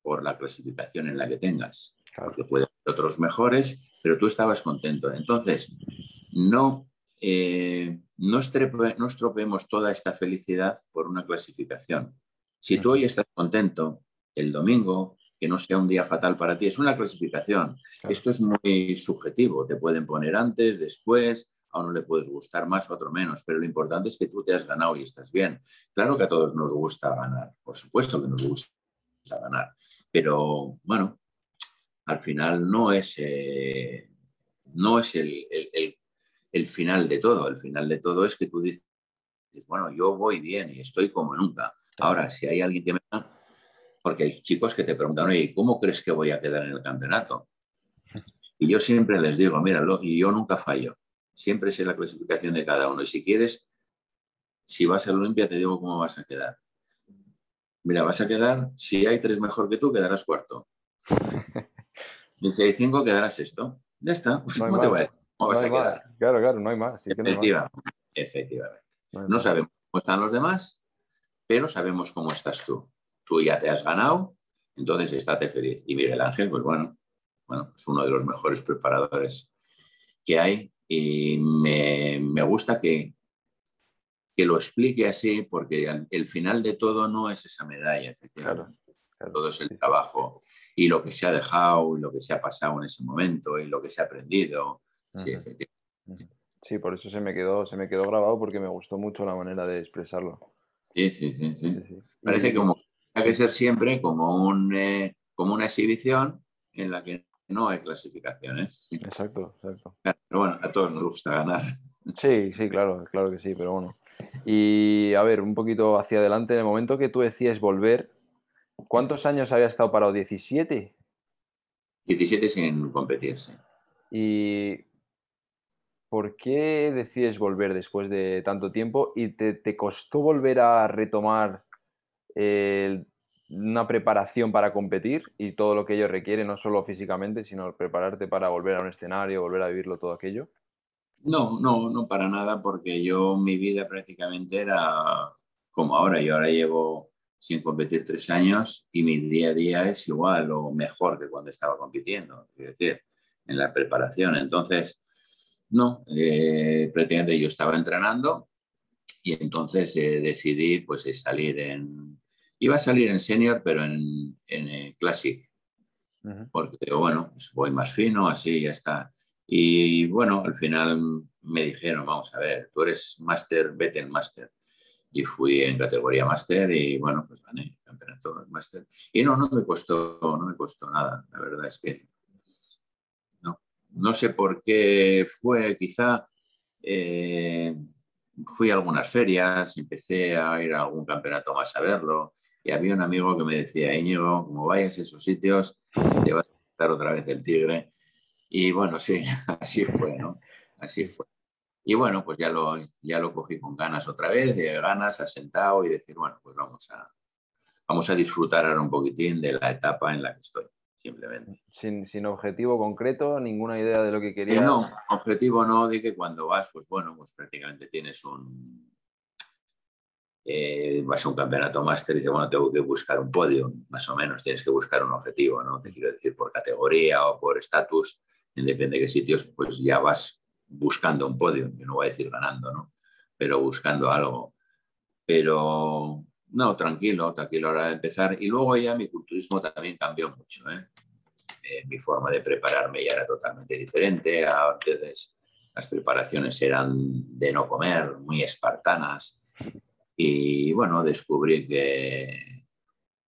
por la clasificación en la que tengas, porque puede haber otros mejores, pero tú estabas contento. Entonces, no, eh, no, no estropeemos toda esta felicidad por una clasificación. Si tú hoy estás contento, el domingo, que no sea un día fatal para ti. Es una clasificación. Esto es muy subjetivo. Te pueden poner antes, después, a uno le puedes gustar más, a otro menos, pero lo importante es que tú te has ganado y estás bien. Claro que a todos nos gusta ganar, por supuesto que nos gusta ganar, pero bueno, al final no es, eh, no es el, el, final de todo. El final de todo es que tú dices, bueno, yo voy bien y estoy como nunca. Ahora, si hay alguien que me porque hay chicos que te preguntan, oye, ¿cómo crees que voy a quedar en el campeonato? Y yo siempre les digo, míralo, y yo nunca fallo. Siempre sé la clasificación de cada uno. Y si quieres, si vas a la Olimpia, te digo cómo vas a quedar. Mira, vas a quedar, si hay tres mejor que tú, quedarás cuarto. Y si hay cinco, quedarás sexto. Ya está. ¿Cómo te va ¿Cómo vas a quedar? Claro, claro, no hay más. efectivamente. efectivamente. no sabemos cómo están los demás, pero sabemos cómo estás tú tú ya te has ganado, entonces estate feliz. Y Miguel Ángel, pues bueno, bueno, es uno de los mejores preparadores que hay y me, gusta que, que lo explique así porque el final de todo no es esa medalla, efectivamente. Todo es el trabajo y lo que se ha dejado y lo que se ha pasado en ese momento y lo que se ha aprendido. Sí, efectivamente. Sí, por eso se me quedó, se me quedó grabado porque me gustó mucho la manera de expresarlo. Sí, sí, sí. sí. Parece como hay que ser siempre como, un, eh, como una exhibición en la que no hay clasificaciones. Exacto, exacto. Pero bueno, a todos nos gusta ganar. Sí, sí, claro, claro que sí, pero bueno. Y a ver, un poquito hacia adelante, en el momento que tú decías volver, ¿cuántos años había estado parado? ¿17? 17 sin competirse. ¿Y por qué decides volver después de tanto tiempo? ¿Y te, te costó volver a retomar una preparación para competir y todo lo que ello requiere, no solo físicamente, sino prepararte para volver a un escenario, volver a vivirlo todo aquello? No, no, no para nada, porque yo mi vida prácticamente era como ahora. Yo ahora llevo sin competir tres años y mi día a día es igual o mejor que cuando estaba compitiendo, es decir, en la preparación. Entonces, no, eh, prácticamente yo estaba entrenando y entonces eh, decidí pues salir en, Iba a salir en senior, pero en, en eh, classic. Porque, bueno, pues voy más fino, así ya está. Y bueno, al final me dijeron, vamos a ver, tú eres máster, vete en máster. Y fui en categoría máster y bueno, pues gané el campeonato máster. Y no, no me costó, no me costó nada. La verdad es que no, no sé por qué fue, quizá eh, fui a algunas ferias, empecé a ir a algún campeonato más a verlo y había un amigo que me decía, Íñigo, como vayas a esos sitios, te va a estar otra vez el tigre. Y bueno, sí, así fue, ¿no? Así fue. Y bueno, pues ya lo, ya lo cogí con ganas otra vez, de ganas, asentado y decir, bueno, pues vamos a, vamos a disfrutar ahora un poquitín de la etapa en la que estoy, simplemente. Sin, sin objetivo concreto, ninguna idea de lo que querías. No, objetivo no, de que cuando vas, pues bueno, pues prácticamente tienes un, eh, vas a un campeonato máster y dices, bueno, tengo que buscar un podio, más o menos, tienes que buscar un objetivo, ¿no? Te quiero decir, por categoría o por estatus, depende de qué sitios, pues ya vas buscando un podio, yo no voy a decir ganando, ¿no? Pero buscando algo. Pero No, tranquilo, tranquilo, ahora de empezar. Y luego ya mi culturismo también cambió mucho. ¿eh? Eh, mi forma de prepararme ya era totalmente diferente. Antes las preparaciones eran de no comer, muy espartanas. Y bueno, descubrí que,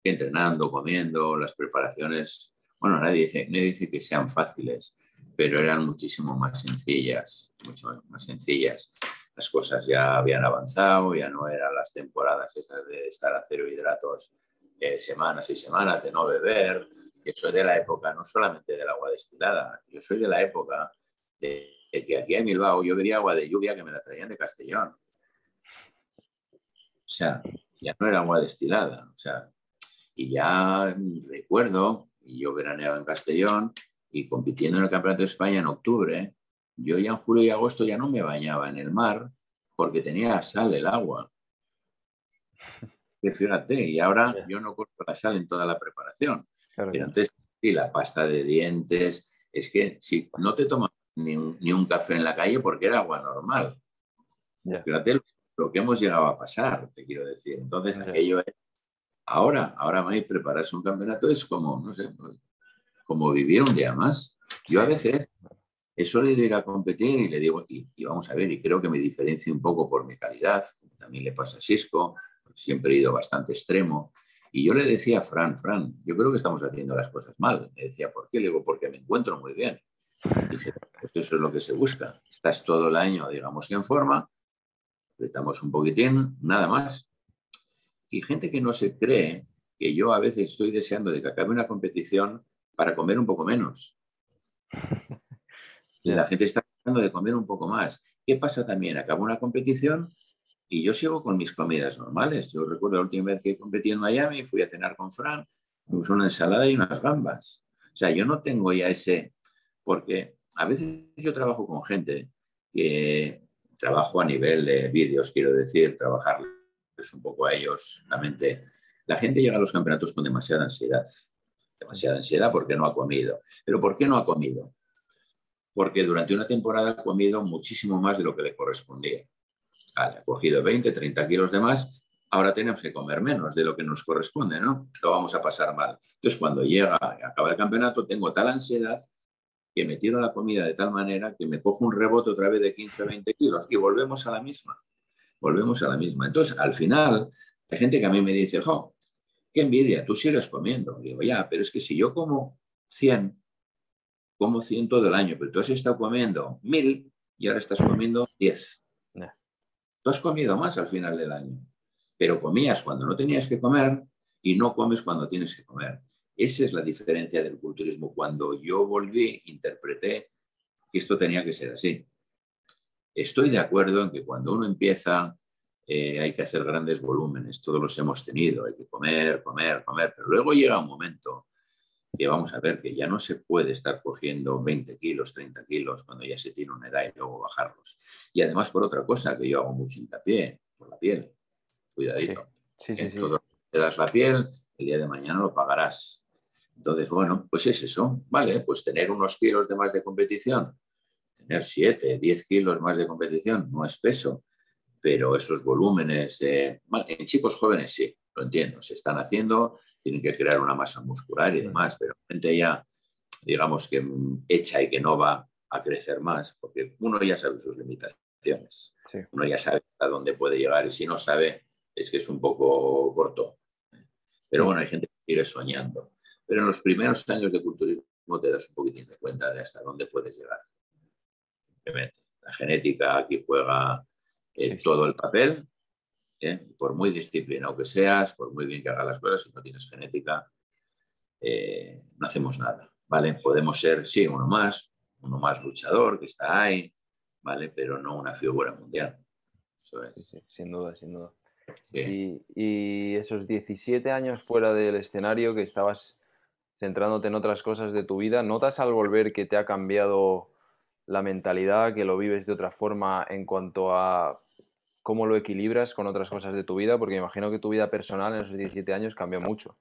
entrenando, comiendo, las preparaciones, bueno, nadie dice, nadie dice que sean fáciles, pero eran muchísimo más sencillas, mucho más sencillas. Las cosas ya habían avanzado, ya no eran las temporadas esas de estar a cero hidratos eh, semanas y semanas, de no beber. Yo soy de la época no solamente del agua destilada, yo soy de la época de, que aquí en Bilbao yo bebía agua de lluvia que me la traían de Castellón. O sea, ya no era agua destilada. O sea, y ya recuerdo, yo veraneaba en Castellón y compitiendo en el Campeonato de España en octubre, yo ya en julio y agosto ya no me bañaba en el mar porque tenía sal el agua. fíjate, y ahora yo no corto la sal en toda la preparación. Pero antes, sí, la pasta de dientes, es que si no te tomas ni un, café en la calle porque era agua normal. Fíjate lo que hemos llegado a pasar, te quiero decir. Entonces, aquello es. Ahora, ahora me prepararse un campeonato es como, no sé, como vivir un día más. Yo a veces he solido ir a competir y le digo, y, vamos a ver, y creo que me diferencio un poco por mi calidad, también le pasa a Cisco, siempre he ido bastante extremo. Y yo le decía a Fran, Fran, yo creo que estamos haciendo las cosas mal. Le decía, ¿por qué? Le digo, porque me encuentro muy bien. Dice, pues eso es lo que se busca. Estás todo el año, digamos que en forma, apretamos un poquitín, nada más. Y gente que no se cree que yo a veces estoy deseando de que acabe una competición para comer un poco menos. La gente está tratando de comer un poco más. ¿Qué pasa también? Acaba una competición y yo sigo con mis comidas normales. Yo recuerdo la última vez que competí en Miami, fui a cenar con Fran, una ensalada y unas gambas. O sea, yo no tengo ya ese, porque a veces yo trabajo con gente que trabajo a nivel de vídeos, quiero decir, trabajarles un poco a ellos la mente. La gente llega a los campeonatos con demasiada ansiedad, demasiada ansiedad porque no ha comido. ¿Pero por qué no ha comido? Porque durante una temporada ha comido muchísimo más de lo que le correspondía. ha cogido 20, 30 kilos de más, ahora tenemos que comer menos de lo que nos corresponde, ¿no? Lo vamos a pasar mal. Entonces, cuando llega, acaba el campeonato, tengo tal ansiedad que me tiro la comida de tal manera que me cojo un rebote otra vez de 15 o 20 kilos y volvemos a la misma. Volvemos a la misma. Entonces, al final, hay gente que a mí me dice, jo, qué envidia, tú sigues comiendo. digo, ya, pero es que si yo como 100, como 100 todo el año, pero tú has estado comiendo 1000 y ahora estás comiendo 10. Tú has comido más al final del año, pero comías cuando no tenías que comer y no comes cuando tienes que comer. Esa es la diferencia del culturismo. Cuando yo volví, interpreté que esto tenía que ser así. Estoy de acuerdo en que cuando uno empieza eh, hay que hacer grandes volúmenes, todos los hemos tenido, hay que comer, comer, comer, pero luego llega un momento que vamos a ver que ya no se puede estar cogiendo 20 kilos, 30 kilos cuando ya se tiene una edad y luego bajarlos. Y además por otra cosa que yo hago mucho hincapié, por la piel, cuidadito. Sí, sí, te das la piel, el día de mañana lo pagarás. Entonces, bueno, pues es eso, ¿vale? Pues tener unos kilos de más de competición, tener 7, 10 kilos más de competición no es peso, pero esos volúmenes, en chicos jóvenes sí, lo entiendo, se están haciendo, tienen que crear una masa muscular y demás, pero gente ya, digamos que hecha y que no va a crecer más, porque uno ya sabe sus limitaciones, uno ya sabe a dónde puede llegar y si no sabe es que es un poco corto. Pero bueno, hay gente que sigue soñando. Pero en los primeros años de culturismo te das un poquitín de cuenta de hasta dónde puedes llegar. La genética aquí juega eh, todo el papel. ¿eh? Por muy disciplinado que seas, por muy bien que hagas las cosas, si no tienes genética, eh, no hacemos nada. ¿vale? Podemos ser, sí, uno más, uno más luchador que está ahí, ¿vale? pero no una figura mundial. Eso es. sin duda, sin duda. Y, y, esos 17 años fuera del escenario que estabas centrándote en otras cosas de tu vida, ¿notas al volver que te ha cambiado la mentalidad, que lo vives de otra forma en cuanto a cómo lo equilibras con otras cosas de tu vida? Porque imagino que tu vida personal en esos 17 años cambió mucho.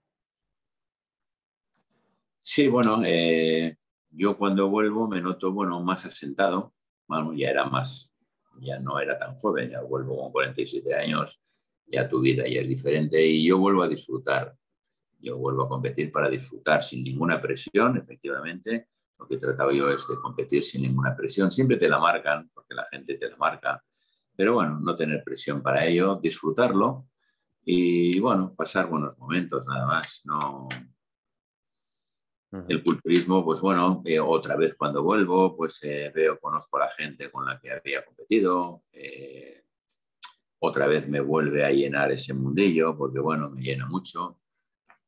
Sí, bueno, eh, yo cuando vuelvo me noto, bueno, más asentado, ya era más, ya no era tan joven, ya vuelvo con 47 años, ya tu vida ya es diferente y yo vuelvo a disfrutar. Yo vuelvo a competir para disfrutar sin ninguna presión, efectivamente. Lo que he tratado yo es de competir sin ninguna presión. Siempre te la marcan, porque la gente te la marca. Pero bueno, no tener presión para ello, disfrutarlo y bueno, pasar buenos momentos nada más. No, el culturismo, pues bueno, eh, otra vez cuando vuelvo, pues eh, veo, conozco a la gente con la que había competido. Eh, otra vez me vuelve a llenar ese mundillo, porque bueno, me llena mucho.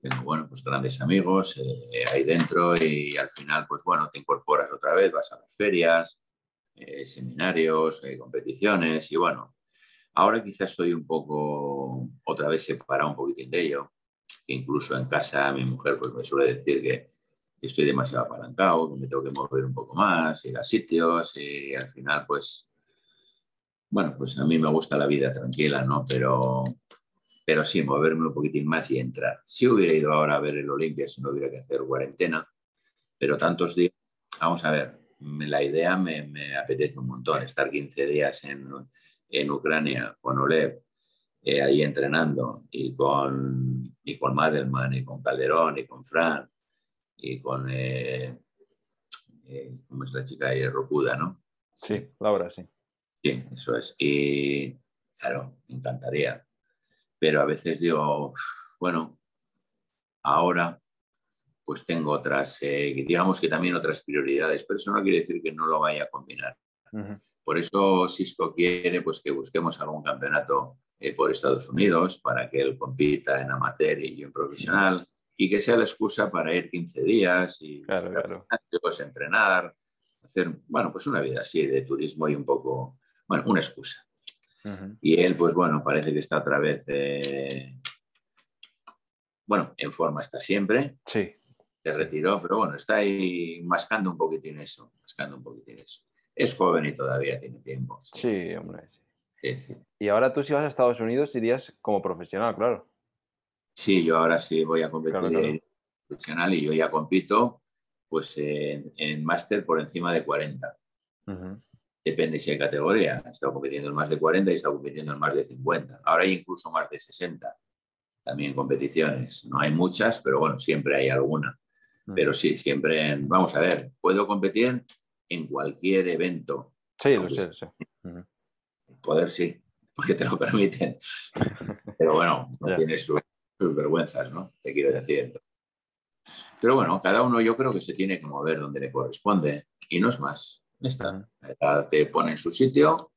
Tengo, bueno, pues grandes amigos ahí dentro y al final, pues bueno, te incorporas otra vez, vas a las ferias, seminarios, competiciones y bueno, ahora quizás estoy un poco, otra vez separado un poquitín de ello, incluso en casa mi mujer pues me suele decir que estoy demasiado apalancado, que me tengo que mover un poco más, ir a sitios y al final, pues, bueno, pues a mí me gusta la vida tranquila, ¿no? Pero, pero sí, moverme un poquitín más y entrar. Si hubiera ido ahora a ver el Olimpia, si no hubiera que hacer cuarentena, pero tantos días, vamos a ver, la idea me, me apetece un montón, estar 15 días en, en Ucrania con Olev, eh, ahí entrenando, y con, y con Madelman, y con Calderón, y con Fran, y con, eh, eh, ¿cómo es la chica ahí? Rocuda, ¿no? Sí, Laura, sí. Sí, eso es. Y claro, me encantaría. Pero a veces digo, bueno, ahora pues tengo otras, eh, digamos que también otras prioridades, pero eso no quiere decir que no lo vaya a combinar. Por eso Cisco quiere pues, que busquemos algún campeonato por Estados Unidos para que él compita en amateur y en profesional y que sea la excusa para ir 15 días y claro, entrenar, hacer, bueno, pues una vida así de turismo y un poco, bueno, una excusa. Y él, pues bueno, parece que está otra vez, eh, bueno, en forma está siempre. Sí. Se retiró, pero bueno, está ahí mascando un poquitín eso, mascando un poquitín eso. Es joven y todavía tiene tiempo. Sí, hombre. Sí, sí. Y ahora tú si vas a Estados Unidos irías como profesional, claro. Sí, yo ahora sí voy a competir profesional y yo ya compito pues en, máster por encima de 40. Depende si hay categoría. He estado compitiendo en más de 40 y he estado compitiendo en más de 50. Ahora hay incluso más de 60 también competiciones. No hay muchas, pero bueno, siempre hay alguna. Pero sí, siempre, vamos a ver, puedo competir en cualquier evento. Sí, lo sé, sí. Poder sí, porque te lo permiten. Pero bueno, no tienes su sus vergüenzas, ¿no? Te quiero decir. Pero bueno, cada uno yo creo que se tiene que mover donde le corresponde y no es más. Está. Te pone en su sitio,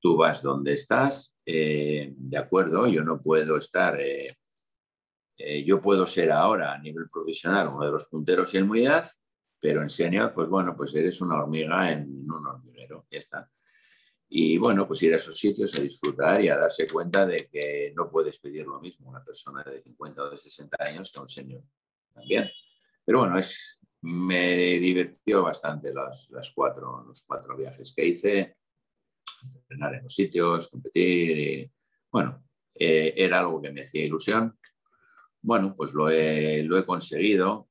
tú vas donde estás, eh, de acuerdo, yo no puedo estar, eh, eh, yo puedo ser ahora a nivel profesional uno de los punteros en unidad, pero en senior, pues bueno, pues eres una hormiga en un hormiguero, ya está. Y bueno, pues ir a esos sitios a disfrutar y a darse cuenta de que no puedes pedir lo mismo una persona de 50 o de 60 años que un señor también. Pero bueno, es, me divirtió bastante las, las cuatro, los cuatro viajes que hice, entrenar en los sitios, competir. Y, bueno, eh, era algo que me hacía ilusión. Bueno, pues lo he, lo he conseguido.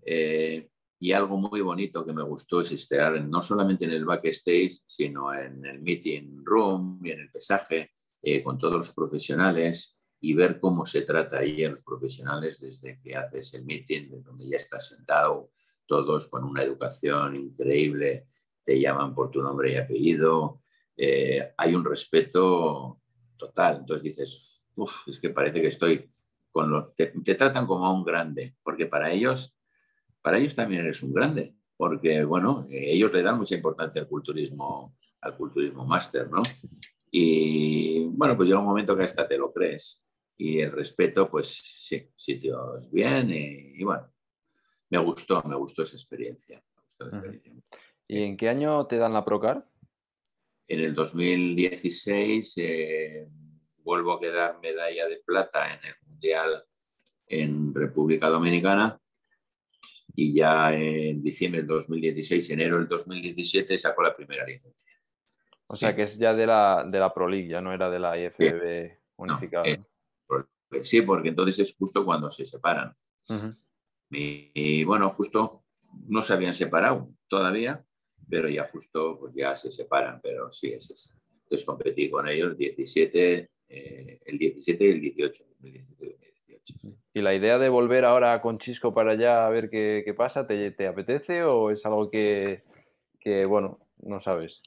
Eh, y algo muy bonito que me gustó es estar no solamente en el backstage, sino en el meeting room y en el pesaje eh, con todos los profesionales y ver cómo se trata ahí a los profesionales desde que haces el meeting, de donde ya estás sentado, todos con una educación increíble, te llaman por tu nombre y apellido, eh, hay un respeto total. Entonces dices, es que parece que estoy con los... Te, te, tratan como a un grande, porque para ellos para ellos también eres un grande, porque, bueno, ellos le dan mucha importancia al culturismo, al culturismo máster, ¿no? Y, bueno, pues llega un momento que hasta te lo crees. Y el respeto, pues sí, sitios bien y, bueno, me gustó, me gustó esa experiencia. ¿Y en qué año te dan la Procar? En el 2016 eh, vuelvo a quedar medalla de plata en el Mundial en República Dominicana y ya en diciembre del 2016, enero del 2017 sacó la primera licencia. O sea que es ya de la, de la Pro League, ya no era de la IFBB unificada. sí, porque entonces es justo cuando se separan. Y, bueno, justo no se habían separado todavía, pero ya justo pues ya se separan, pero sí es esa. Entonces competí con ellos 17, eh, el 17 y el 18. ¿Y la idea de volver ahora con Chisco para allá a ver qué, pasa, ¿te, ¿te, apetece o es algo que, bueno, no sabes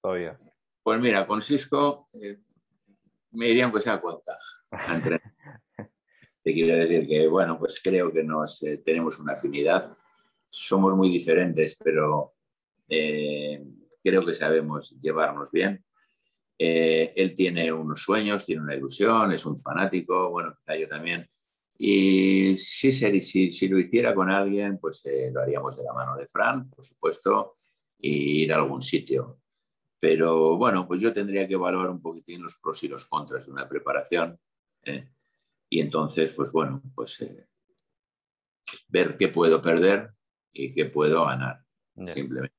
todavía? Pues mira, con Cisco eh, me iría aunque sea a Cuenca. Te quiero decir que, bueno, pues creo que nos eh, tenemos una afinidad. Somos muy diferentes, pero eh, creo que sabemos llevarnos bien. él tiene unos sueños, tiene una ilusión, es un fanático, bueno, yo también. Y si, si, si lo hiciera con alguien, pues lo haríamos de la mano de Fran, por supuesto, y ir a algún sitio. Pero bueno, pues yo tendría que evaluar un poquitín los pros y los contras de una preparación. ¿eh? Y entonces, pues bueno, pues eh, ver qué puedo perder y qué puedo ganar, simplemente.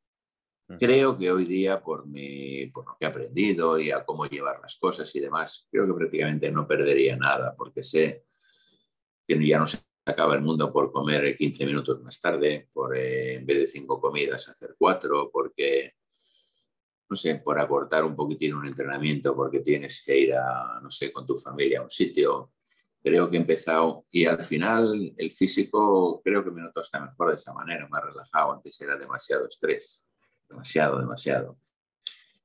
Creo que hoy día, por, mi, por lo que he aprendido y a cómo llevar las cosas y demás, creo que prácticamente no perdería nada, porque sé que ya no se acaba el mundo por comer 15 minutos más tarde, por eh, en vez de cinco comidas hacer cuatro, porque no sé, por acortar un poquitín un entrenamiento porque tienes que ir a, no sé, con tu familia a un sitio. Creo que he empezado y al final el físico creo que me noto hasta mejor de esa manera, más relajado. Antes era demasiado estrés, demasiado, demasiado.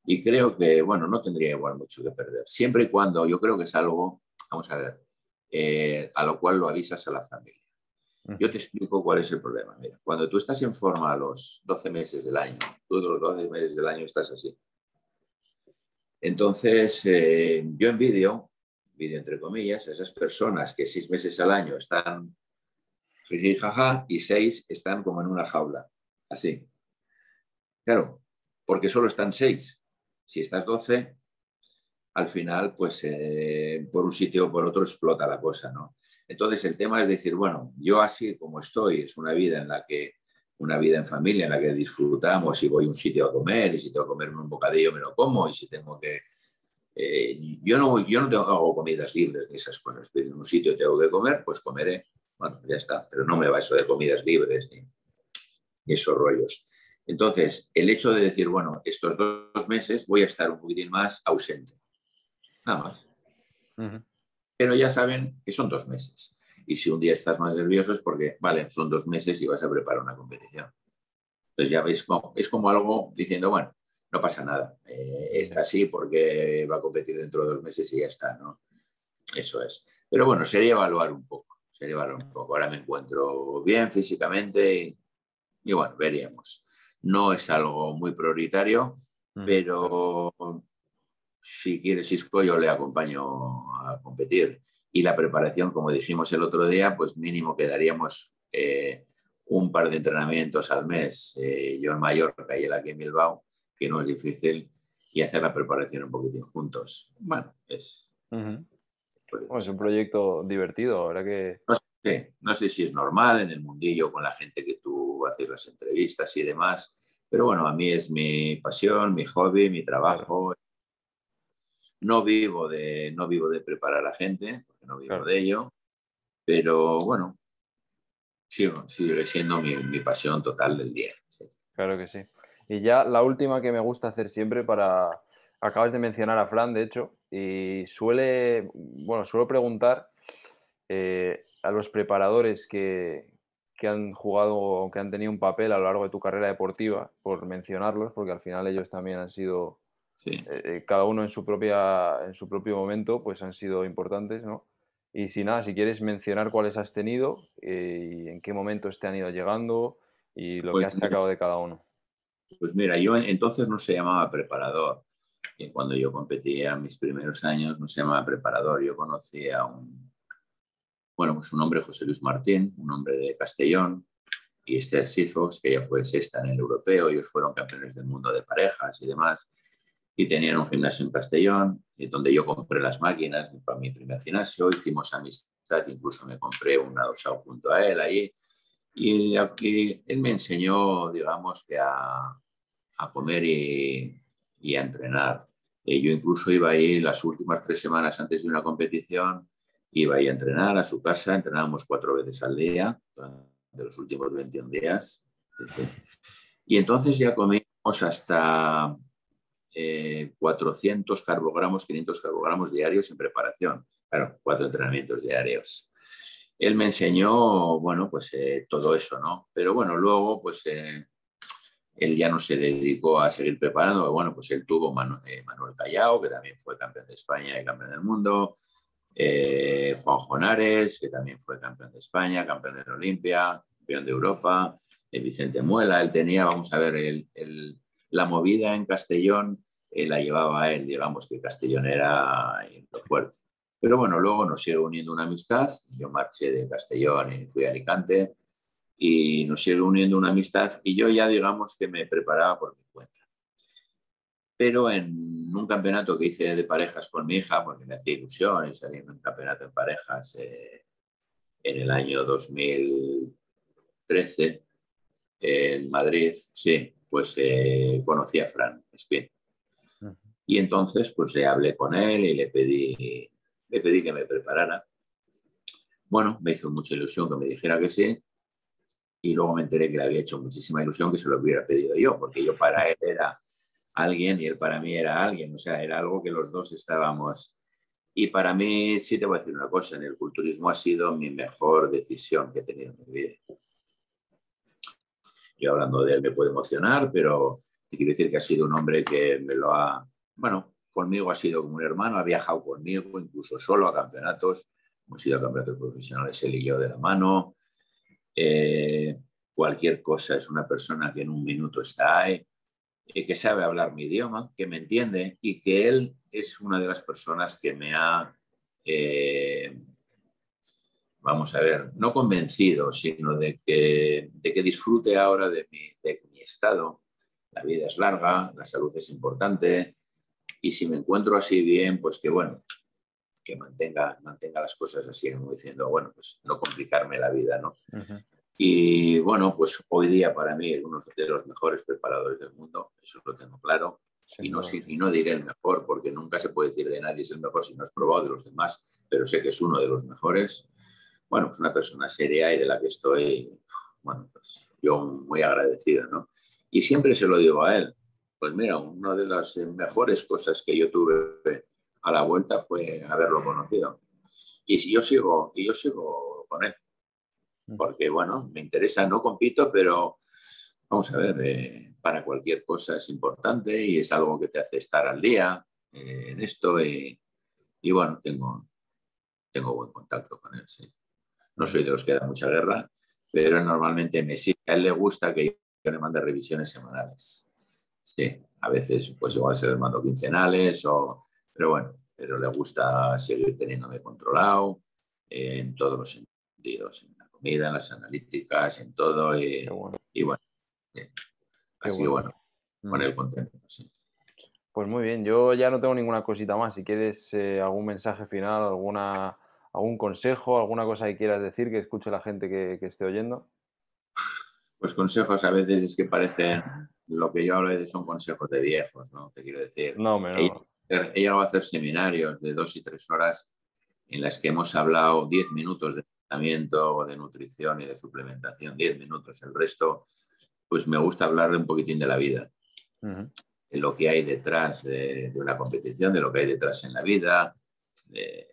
Y creo que, bueno, no tendría igual mucho que perder. Siempre y cuando yo creo que es algo, vamos a ver, eh, a lo cual lo avisas a la familia. Yo te explico cuál es el problema. Mira, cuando tú estás en forma a los 12 meses del año, todos los 12 meses del año estás así. Entonces, eh, yo envidio, envidio entre comillas, esas personas que seis meses al año están jaja y seis están como en una jaula, así. Claro, porque solo están seis. Si estás 12, al final, pues eh, por un sitio o por otro explota la cosa, ¿no? Entonces el tema es decir, bueno, yo así como estoy, es una vida en la que, una vida en familia en la que disfrutamos y voy a un sitio a comer y si tengo que comerme un bocadillo me lo como y si tengo que... Eh, yo no, yo no tengo, hago comidas libres ni esas cosas, estoy en un sitio y tengo que comer, pues comeré, bueno, ya está, pero no me va eso de comidas libres ni, ni esos rollos. Entonces, el hecho de decir, bueno, estos dos meses voy a estar un poquitín más ausente, nada más pero ya saben que son dos meses. Y si un día estás más nervioso es porque, vale, son dos meses y vas a preparar una competición. Entonces ya veis, es como algo diciendo, bueno, no pasa nada, eh, está así porque va a competir dentro de dos meses y ya está, ¿no? Eso es. Pero bueno, sería evaluar un poco, sería evaluar un poco. Ahora me encuentro bien físicamente y, y bueno, veríamos. No es algo muy prioritario, pero si quiere Cisco, yo le acompaño a competir. Y la preparación, como dijimos el otro día, pues mínimo quedaríamos eh, un par de entrenamientos al mes. Eh, yo en Mallorca y él aquí en Bilbao, que no es difícil, y hacer la preparación un poquitín juntos. Bueno, es... es un proyecto divertido, ahora que... No sé, no sé si es normal en el mundillo con la gente que tú haces las entrevistas y demás, pero bueno, a mí es mi pasión, mi hobby, mi trabajo. No vivo de, no vivo de preparar a la gente, porque no vivo de ello, pero bueno, sigue siendo mi, pasión total del día. Claro que sí. Y ya la última que me gusta hacer siempre para... Acabas de mencionar a Fran, de hecho, y suele, bueno, suelo preguntar eh, a los preparadores que, que han jugado o que han tenido un papel a lo largo de tu carrera deportiva, por mencionarlos, porque al final ellos también han sido eh, eh, cada uno en su, propia, en su propio momento, pues han sido importantes, ¿no? Y si nada, si quieres mencionar cuáles has tenido eh, y en qué momentos te han ido llegando y lo que pues has sacado de cada uno. Pues mira, yo entonces no se llamaba preparador. Cuando yo competía mis primeros años no se llamaba preparador. Yo conocí a un, bueno, pues un hombre, José Luis Martín, un hombre de Castellón, y Esther Sifox, que ya fue sexta en el europeo, ellos fueron campeones del mundo de parejas y demás y tenían un gimnasio en Castellón, donde yo compré las máquinas para mi primer gimnasio, hicimos amistad, incluso me compré un adosado junto a él ahí, y aquí él me enseñó, digamos, que a, a comer y, y, a entrenar. Y yo incluso iba ahí las últimas tres semanas antes de una competición, iba ahí a entrenar a su casa, entrenábamos cuatro veces al día, durante los últimos 21 días. Y entonces ya comimos hasta 400 carbogramos, 500 carbogramos diarios en preparación. Claro, cuatro entrenamientos diarios. Él me enseñó, bueno, pues todo eso, ¿no? Pero bueno, luego, pues él ya no se dedicó a seguir preparando. Bueno, pues él tuvo eh, Manuel Callao, que también fue campeón de España y campeón del mundo. Eh, Juan Jonares, que también fue campeón de España, campeón de la Olimpia, campeón de Europa. Eh, Vicente Muela, él tenía, vamos a ver, la movida en Castellón la llevaba él, digamos que Castellón era lo fuerte. Pero bueno, luego nos sigue uniendo una amistad. Yo marché de Castellón y fui a Alicante y nos sigue uniendo una amistad y yo ya digamos que me preparaba por mi cuenta. Pero en un campeonato que hice de parejas con mi hija, porque me hacía ilusión y salí en un campeonato en parejas eh, en el año 2013 en Madrid, sí, pues eh, conocí a Fran Spin. Y entonces pues le hablé con él y le pedí, le pedí que me preparara. Bueno, me hizo mucha ilusión que me dijera que sí y luego me enteré que le había hecho muchísima ilusión que se lo hubiera pedido yo, porque yo para él era alguien y él para mí era alguien, o sea, era algo que los dos estábamos. Y para mí, sí te voy a decir una cosa, en el culturismo ha sido mi mejor decisión que he tenido en mi vida. Yo hablando de él me puedo emocionar, pero te quiero decir que ha sido un hombre que me lo ha, bueno, conmigo ha sido como un hermano, ha viajado conmigo, incluso solo a campeonatos, hemos ido a campeonatos profesionales él y yo de la mano, eh, cualquier cosa, es una persona que en un minuto está ahí, eh, que sabe hablar mi idioma, que me entiende y que él es una de las personas que me ha, eh, vamos a ver, no convencido, sino de que, de que disfrute ahora de mi, de mi estado. La vida es larga, la salud es importante y si me encuentro así bien, pues que bueno, que mantenga, mantenga las cosas así, como diciendo, bueno, pues no complicarme la vida, ¿no? Y bueno, pues hoy día para mí es uno de los mejores preparadores del mundo, eso lo tengo claro. y no, y no diré el mejor, porque nunca se puede decir de nadie es el mejor si no es probado de los demás, pero sé que es uno de los mejores. Bueno, pues una persona seria y de la que estoy, bueno, pues yo muy agradecido, ¿no? Y siempre se lo digo a él. Pues mira, una de las mejores cosas que yo tuve a la vuelta fue haberlo conocido. Y si yo sigo, y yo sigo con él, porque bueno, me interesa, no compito, pero vamos a ver, eh, para cualquier cosa es importante y es algo que te hace estar al día eh, en esto y, bueno, tengo, tengo buen contacto con él, sí. No soy de los que da mucha guerra, pero normalmente me sigue. A él le gusta que yo le mande revisiones semanales. Sí, a veces pues igual se le mando quincenales, o, pero bueno, pero le gusta seguir teniéndome controlado eh, en todos los sentidos, en la comida, en las analíticas, en todo. Y bueno, y bueno así bueno, con el contento. Pues muy bien, yo ya no tengo ninguna cosita más. Si quieres eh, algún mensaje final, alguna, algún consejo, alguna cosa que quieras decir que escuche la gente que, que esté oyendo. Pues consejos a veces es que parecen, lo que yo hablo de son consejos de viejos, ¿no? Te quiero decir. No, me no he llegado a hacer seminarios de dos y tres horas en las que hemos hablado diez minutos de entrenamiento, de nutrición y de suplementación, diez minutos. El resto, pues me gusta hablar un poquitín de la vida, de lo que hay detrás de, una competición, de lo que hay detrás en la vida, de,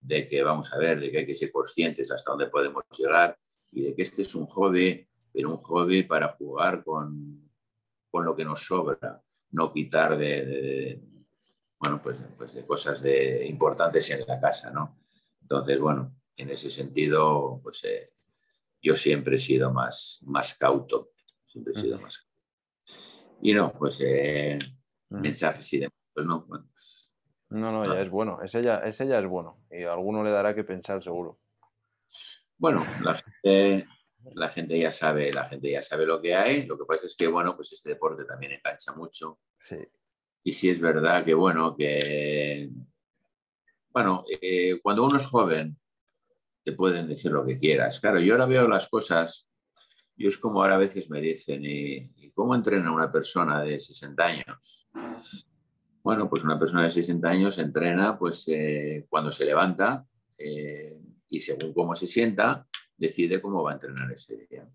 de, que vamos a ver, de que hay que ser conscientes hasta dónde podemos llegar y de que este es un hobby, pero un hobby para jugar con, con lo que nos sobra, no quitar de, bueno, pues, pues, de cosas de, importantes en la casa, ¿no? Entonces, bueno, en ese sentido, pues eh, yo siempre he sido más, más cauto, siempre he sido más Y no, pues eh, mensajes y demás, pues no, bueno, pues, no, no, ya es bueno, ese ya, ese ya es bueno y a alguno le dará que pensar seguro. Bueno, la gente, la gente ya sabe, la gente ya sabe lo que hay. Lo que pasa es que, bueno, pues este deporte también engancha mucho. Sí. Y sí es verdad que, bueno, que, bueno, eh, cuando uno es joven, te pueden decir lo que quieras. Claro, yo ahora veo las cosas, y es como ahora a veces me dicen, ¿y, cómo entrena una persona de 60 años? Bueno, pues una persona de 60 años entrena pues eh, cuando se levanta eh, y según cómo se sienta, decide cómo va a entrenar ese día.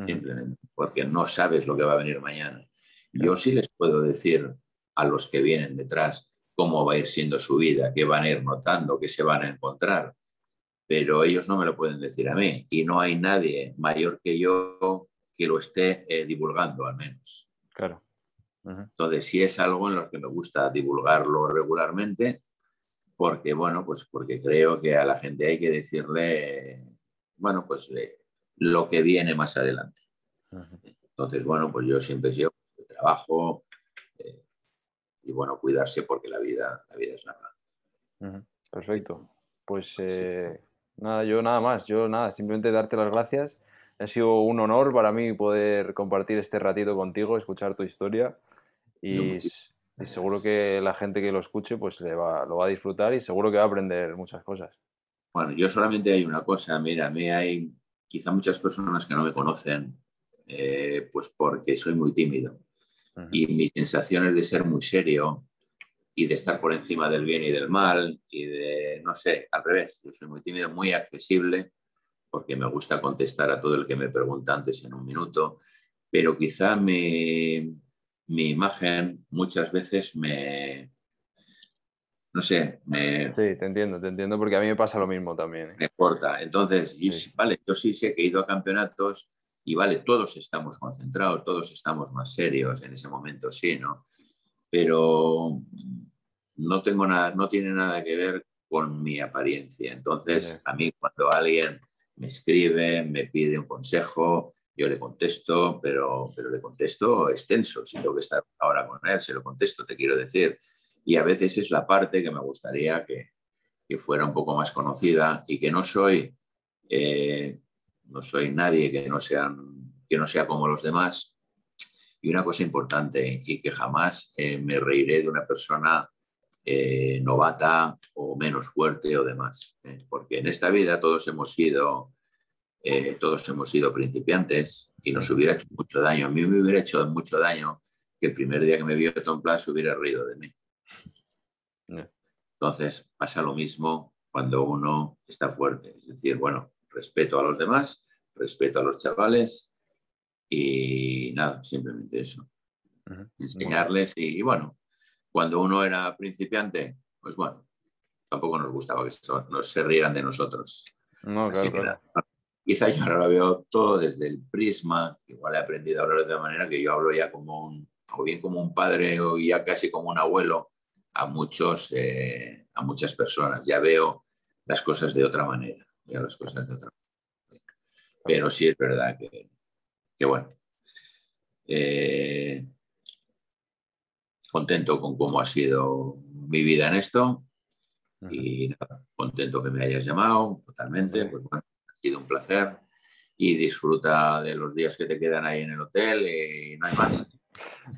Simplemente, porque no sabes lo que va a venir mañana. Yo sí les puedo decir a los que vienen detrás cómo va a ir siendo su vida, qué van a ir notando, qué se van a encontrar, pero ellos no me lo pueden decir a mí y no hay nadie mayor que yo que lo esté eh, divulgando al menos. Claro. Entonces, sí es algo en lo que me gusta divulgarlo regularmente, porque, bueno, pues porque creo que a la gente hay que decirle, bueno, pues eh, lo que viene más adelante. Entonces, bueno, pues yo siempre llevo el trabajo eh, y, bueno, cuidarse porque la vida, la vida es nada. Perfecto. Pues eh, nada, yo nada más, yo nada, simplemente darte las gracias. Ha sido un honor para mí poder compartir este ratito contigo, escuchar tu historia y, seguro que la gente que lo escuche pues le va, lo va a disfrutar y seguro que va a aprender muchas cosas. Bueno, yo solamente hay una cosa, mira, a mí hay quizá muchas personas que no me conocen, eh, pues porque soy muy tímido. Y mi sensación es de ser muy serio y de estar por encima del bien y del mal y de, no sé, al revés, yo soy muy tímido, muy accesible, porque me gusta contestar a todo el que me pregunta antes en un minuto, pero quizá mi imagen muchas veces me, no sé, me... Sí, te entiendo, te entiendo, porque a mí me pasa lo mismo también. ¿eh? Me corta. Entonces, vale, yo sí sé que he ido a campeonatos y vale, todos estamos concentrados, todos estamos más serios en ese momento, sí, ¿no? Pero no tengo nada, no tiene nada que ver con mi apariencia. Entonces, a mí cuando alguien me escribe, me pide un consejo, yo le contesto, pero, pero le contesto extenso. Si tengo que estar ahora con él, se lo contesto, te quiero decir y a veces es la parte que me gustaría que, fuera un poco más conocida y que no soy, eh, no soy nadie que no, sean, que no sea como los demás. Y una cosa importante, y que jamás eh, me reiré de una persona eh, novata o menos fuerte o demás, porque en esta vida todos hemos sido... todos hemos sido principiantes y nos hubiera hecho mucho daño. A mí me hubiera hecho mucho daño que el primer día que me vio Tom Plus hubiera reído de mí. Entonces pasa lo mismo cuando uno está fuerte. Es decir, bueno, respeto a los demás, respeto a los chavales y nada, simplemente eso. Enseñarles y, bueno, cuando uno era principiante, pues bueno, tampoco nos gustaba que nos se rieran de nosotros. No, claro, quizá yo ahora lo veo todo desde el prisma, igual he aprendido a hablar de otra manera, que yo hablo ya como un, o bien como un padre o ya casi como un abuelo, a, muchos, eh, a muchas personas. Ya veo las cosas de otra manera. Veo las cosas de otra Pero sí es verdad que, bueno, eh, contento con cómo ha sido mi vida en esto y contento que me hayas llamado totalmente. Pues bueno, ha sido un placer y disfruta de los días que te quedan ahí en el hotel y no hay más.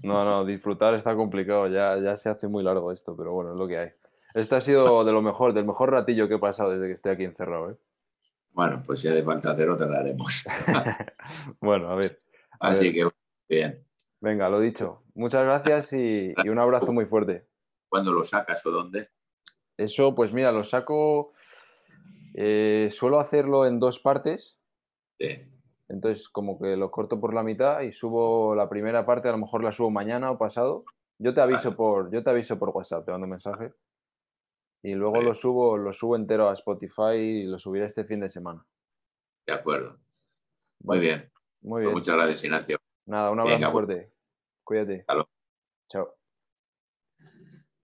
No, no, disfrutar está complicado, ya, ya se hace muy largo esto, pero bueno, es lo que hay. Esto ha sido de lo mejor, del mejor ratillo que he pasado desde que estoy aquí encerrado. ¿eh? Bueno, pues si hace falta hacer otra, la haremos. bueno, a ver. Así que bien. Venga, lo dicho. Muchas gracias y, un abrazo muy fuerte. ¿Cuándo lo sacas o dónde? Eso, pues mira, lo saco. Eh, suelo hacerlo en dos partes. Sí. Entonces, como que lo corto por la mitad y subo la primera parte, a lo mejor la subo mañana o pasado. Yo te aviso por, yo te aviso por WhatsApp, te mando un mensaje. Y luego lo subo, lo subo entero a Spotify y lo subiré este fin de semana. De acuerdo. Muy bien. Muy pues bien. muchas gracias, Ignacio. Nada, un abrazo fuerte. Cuídate. Hasta Chao.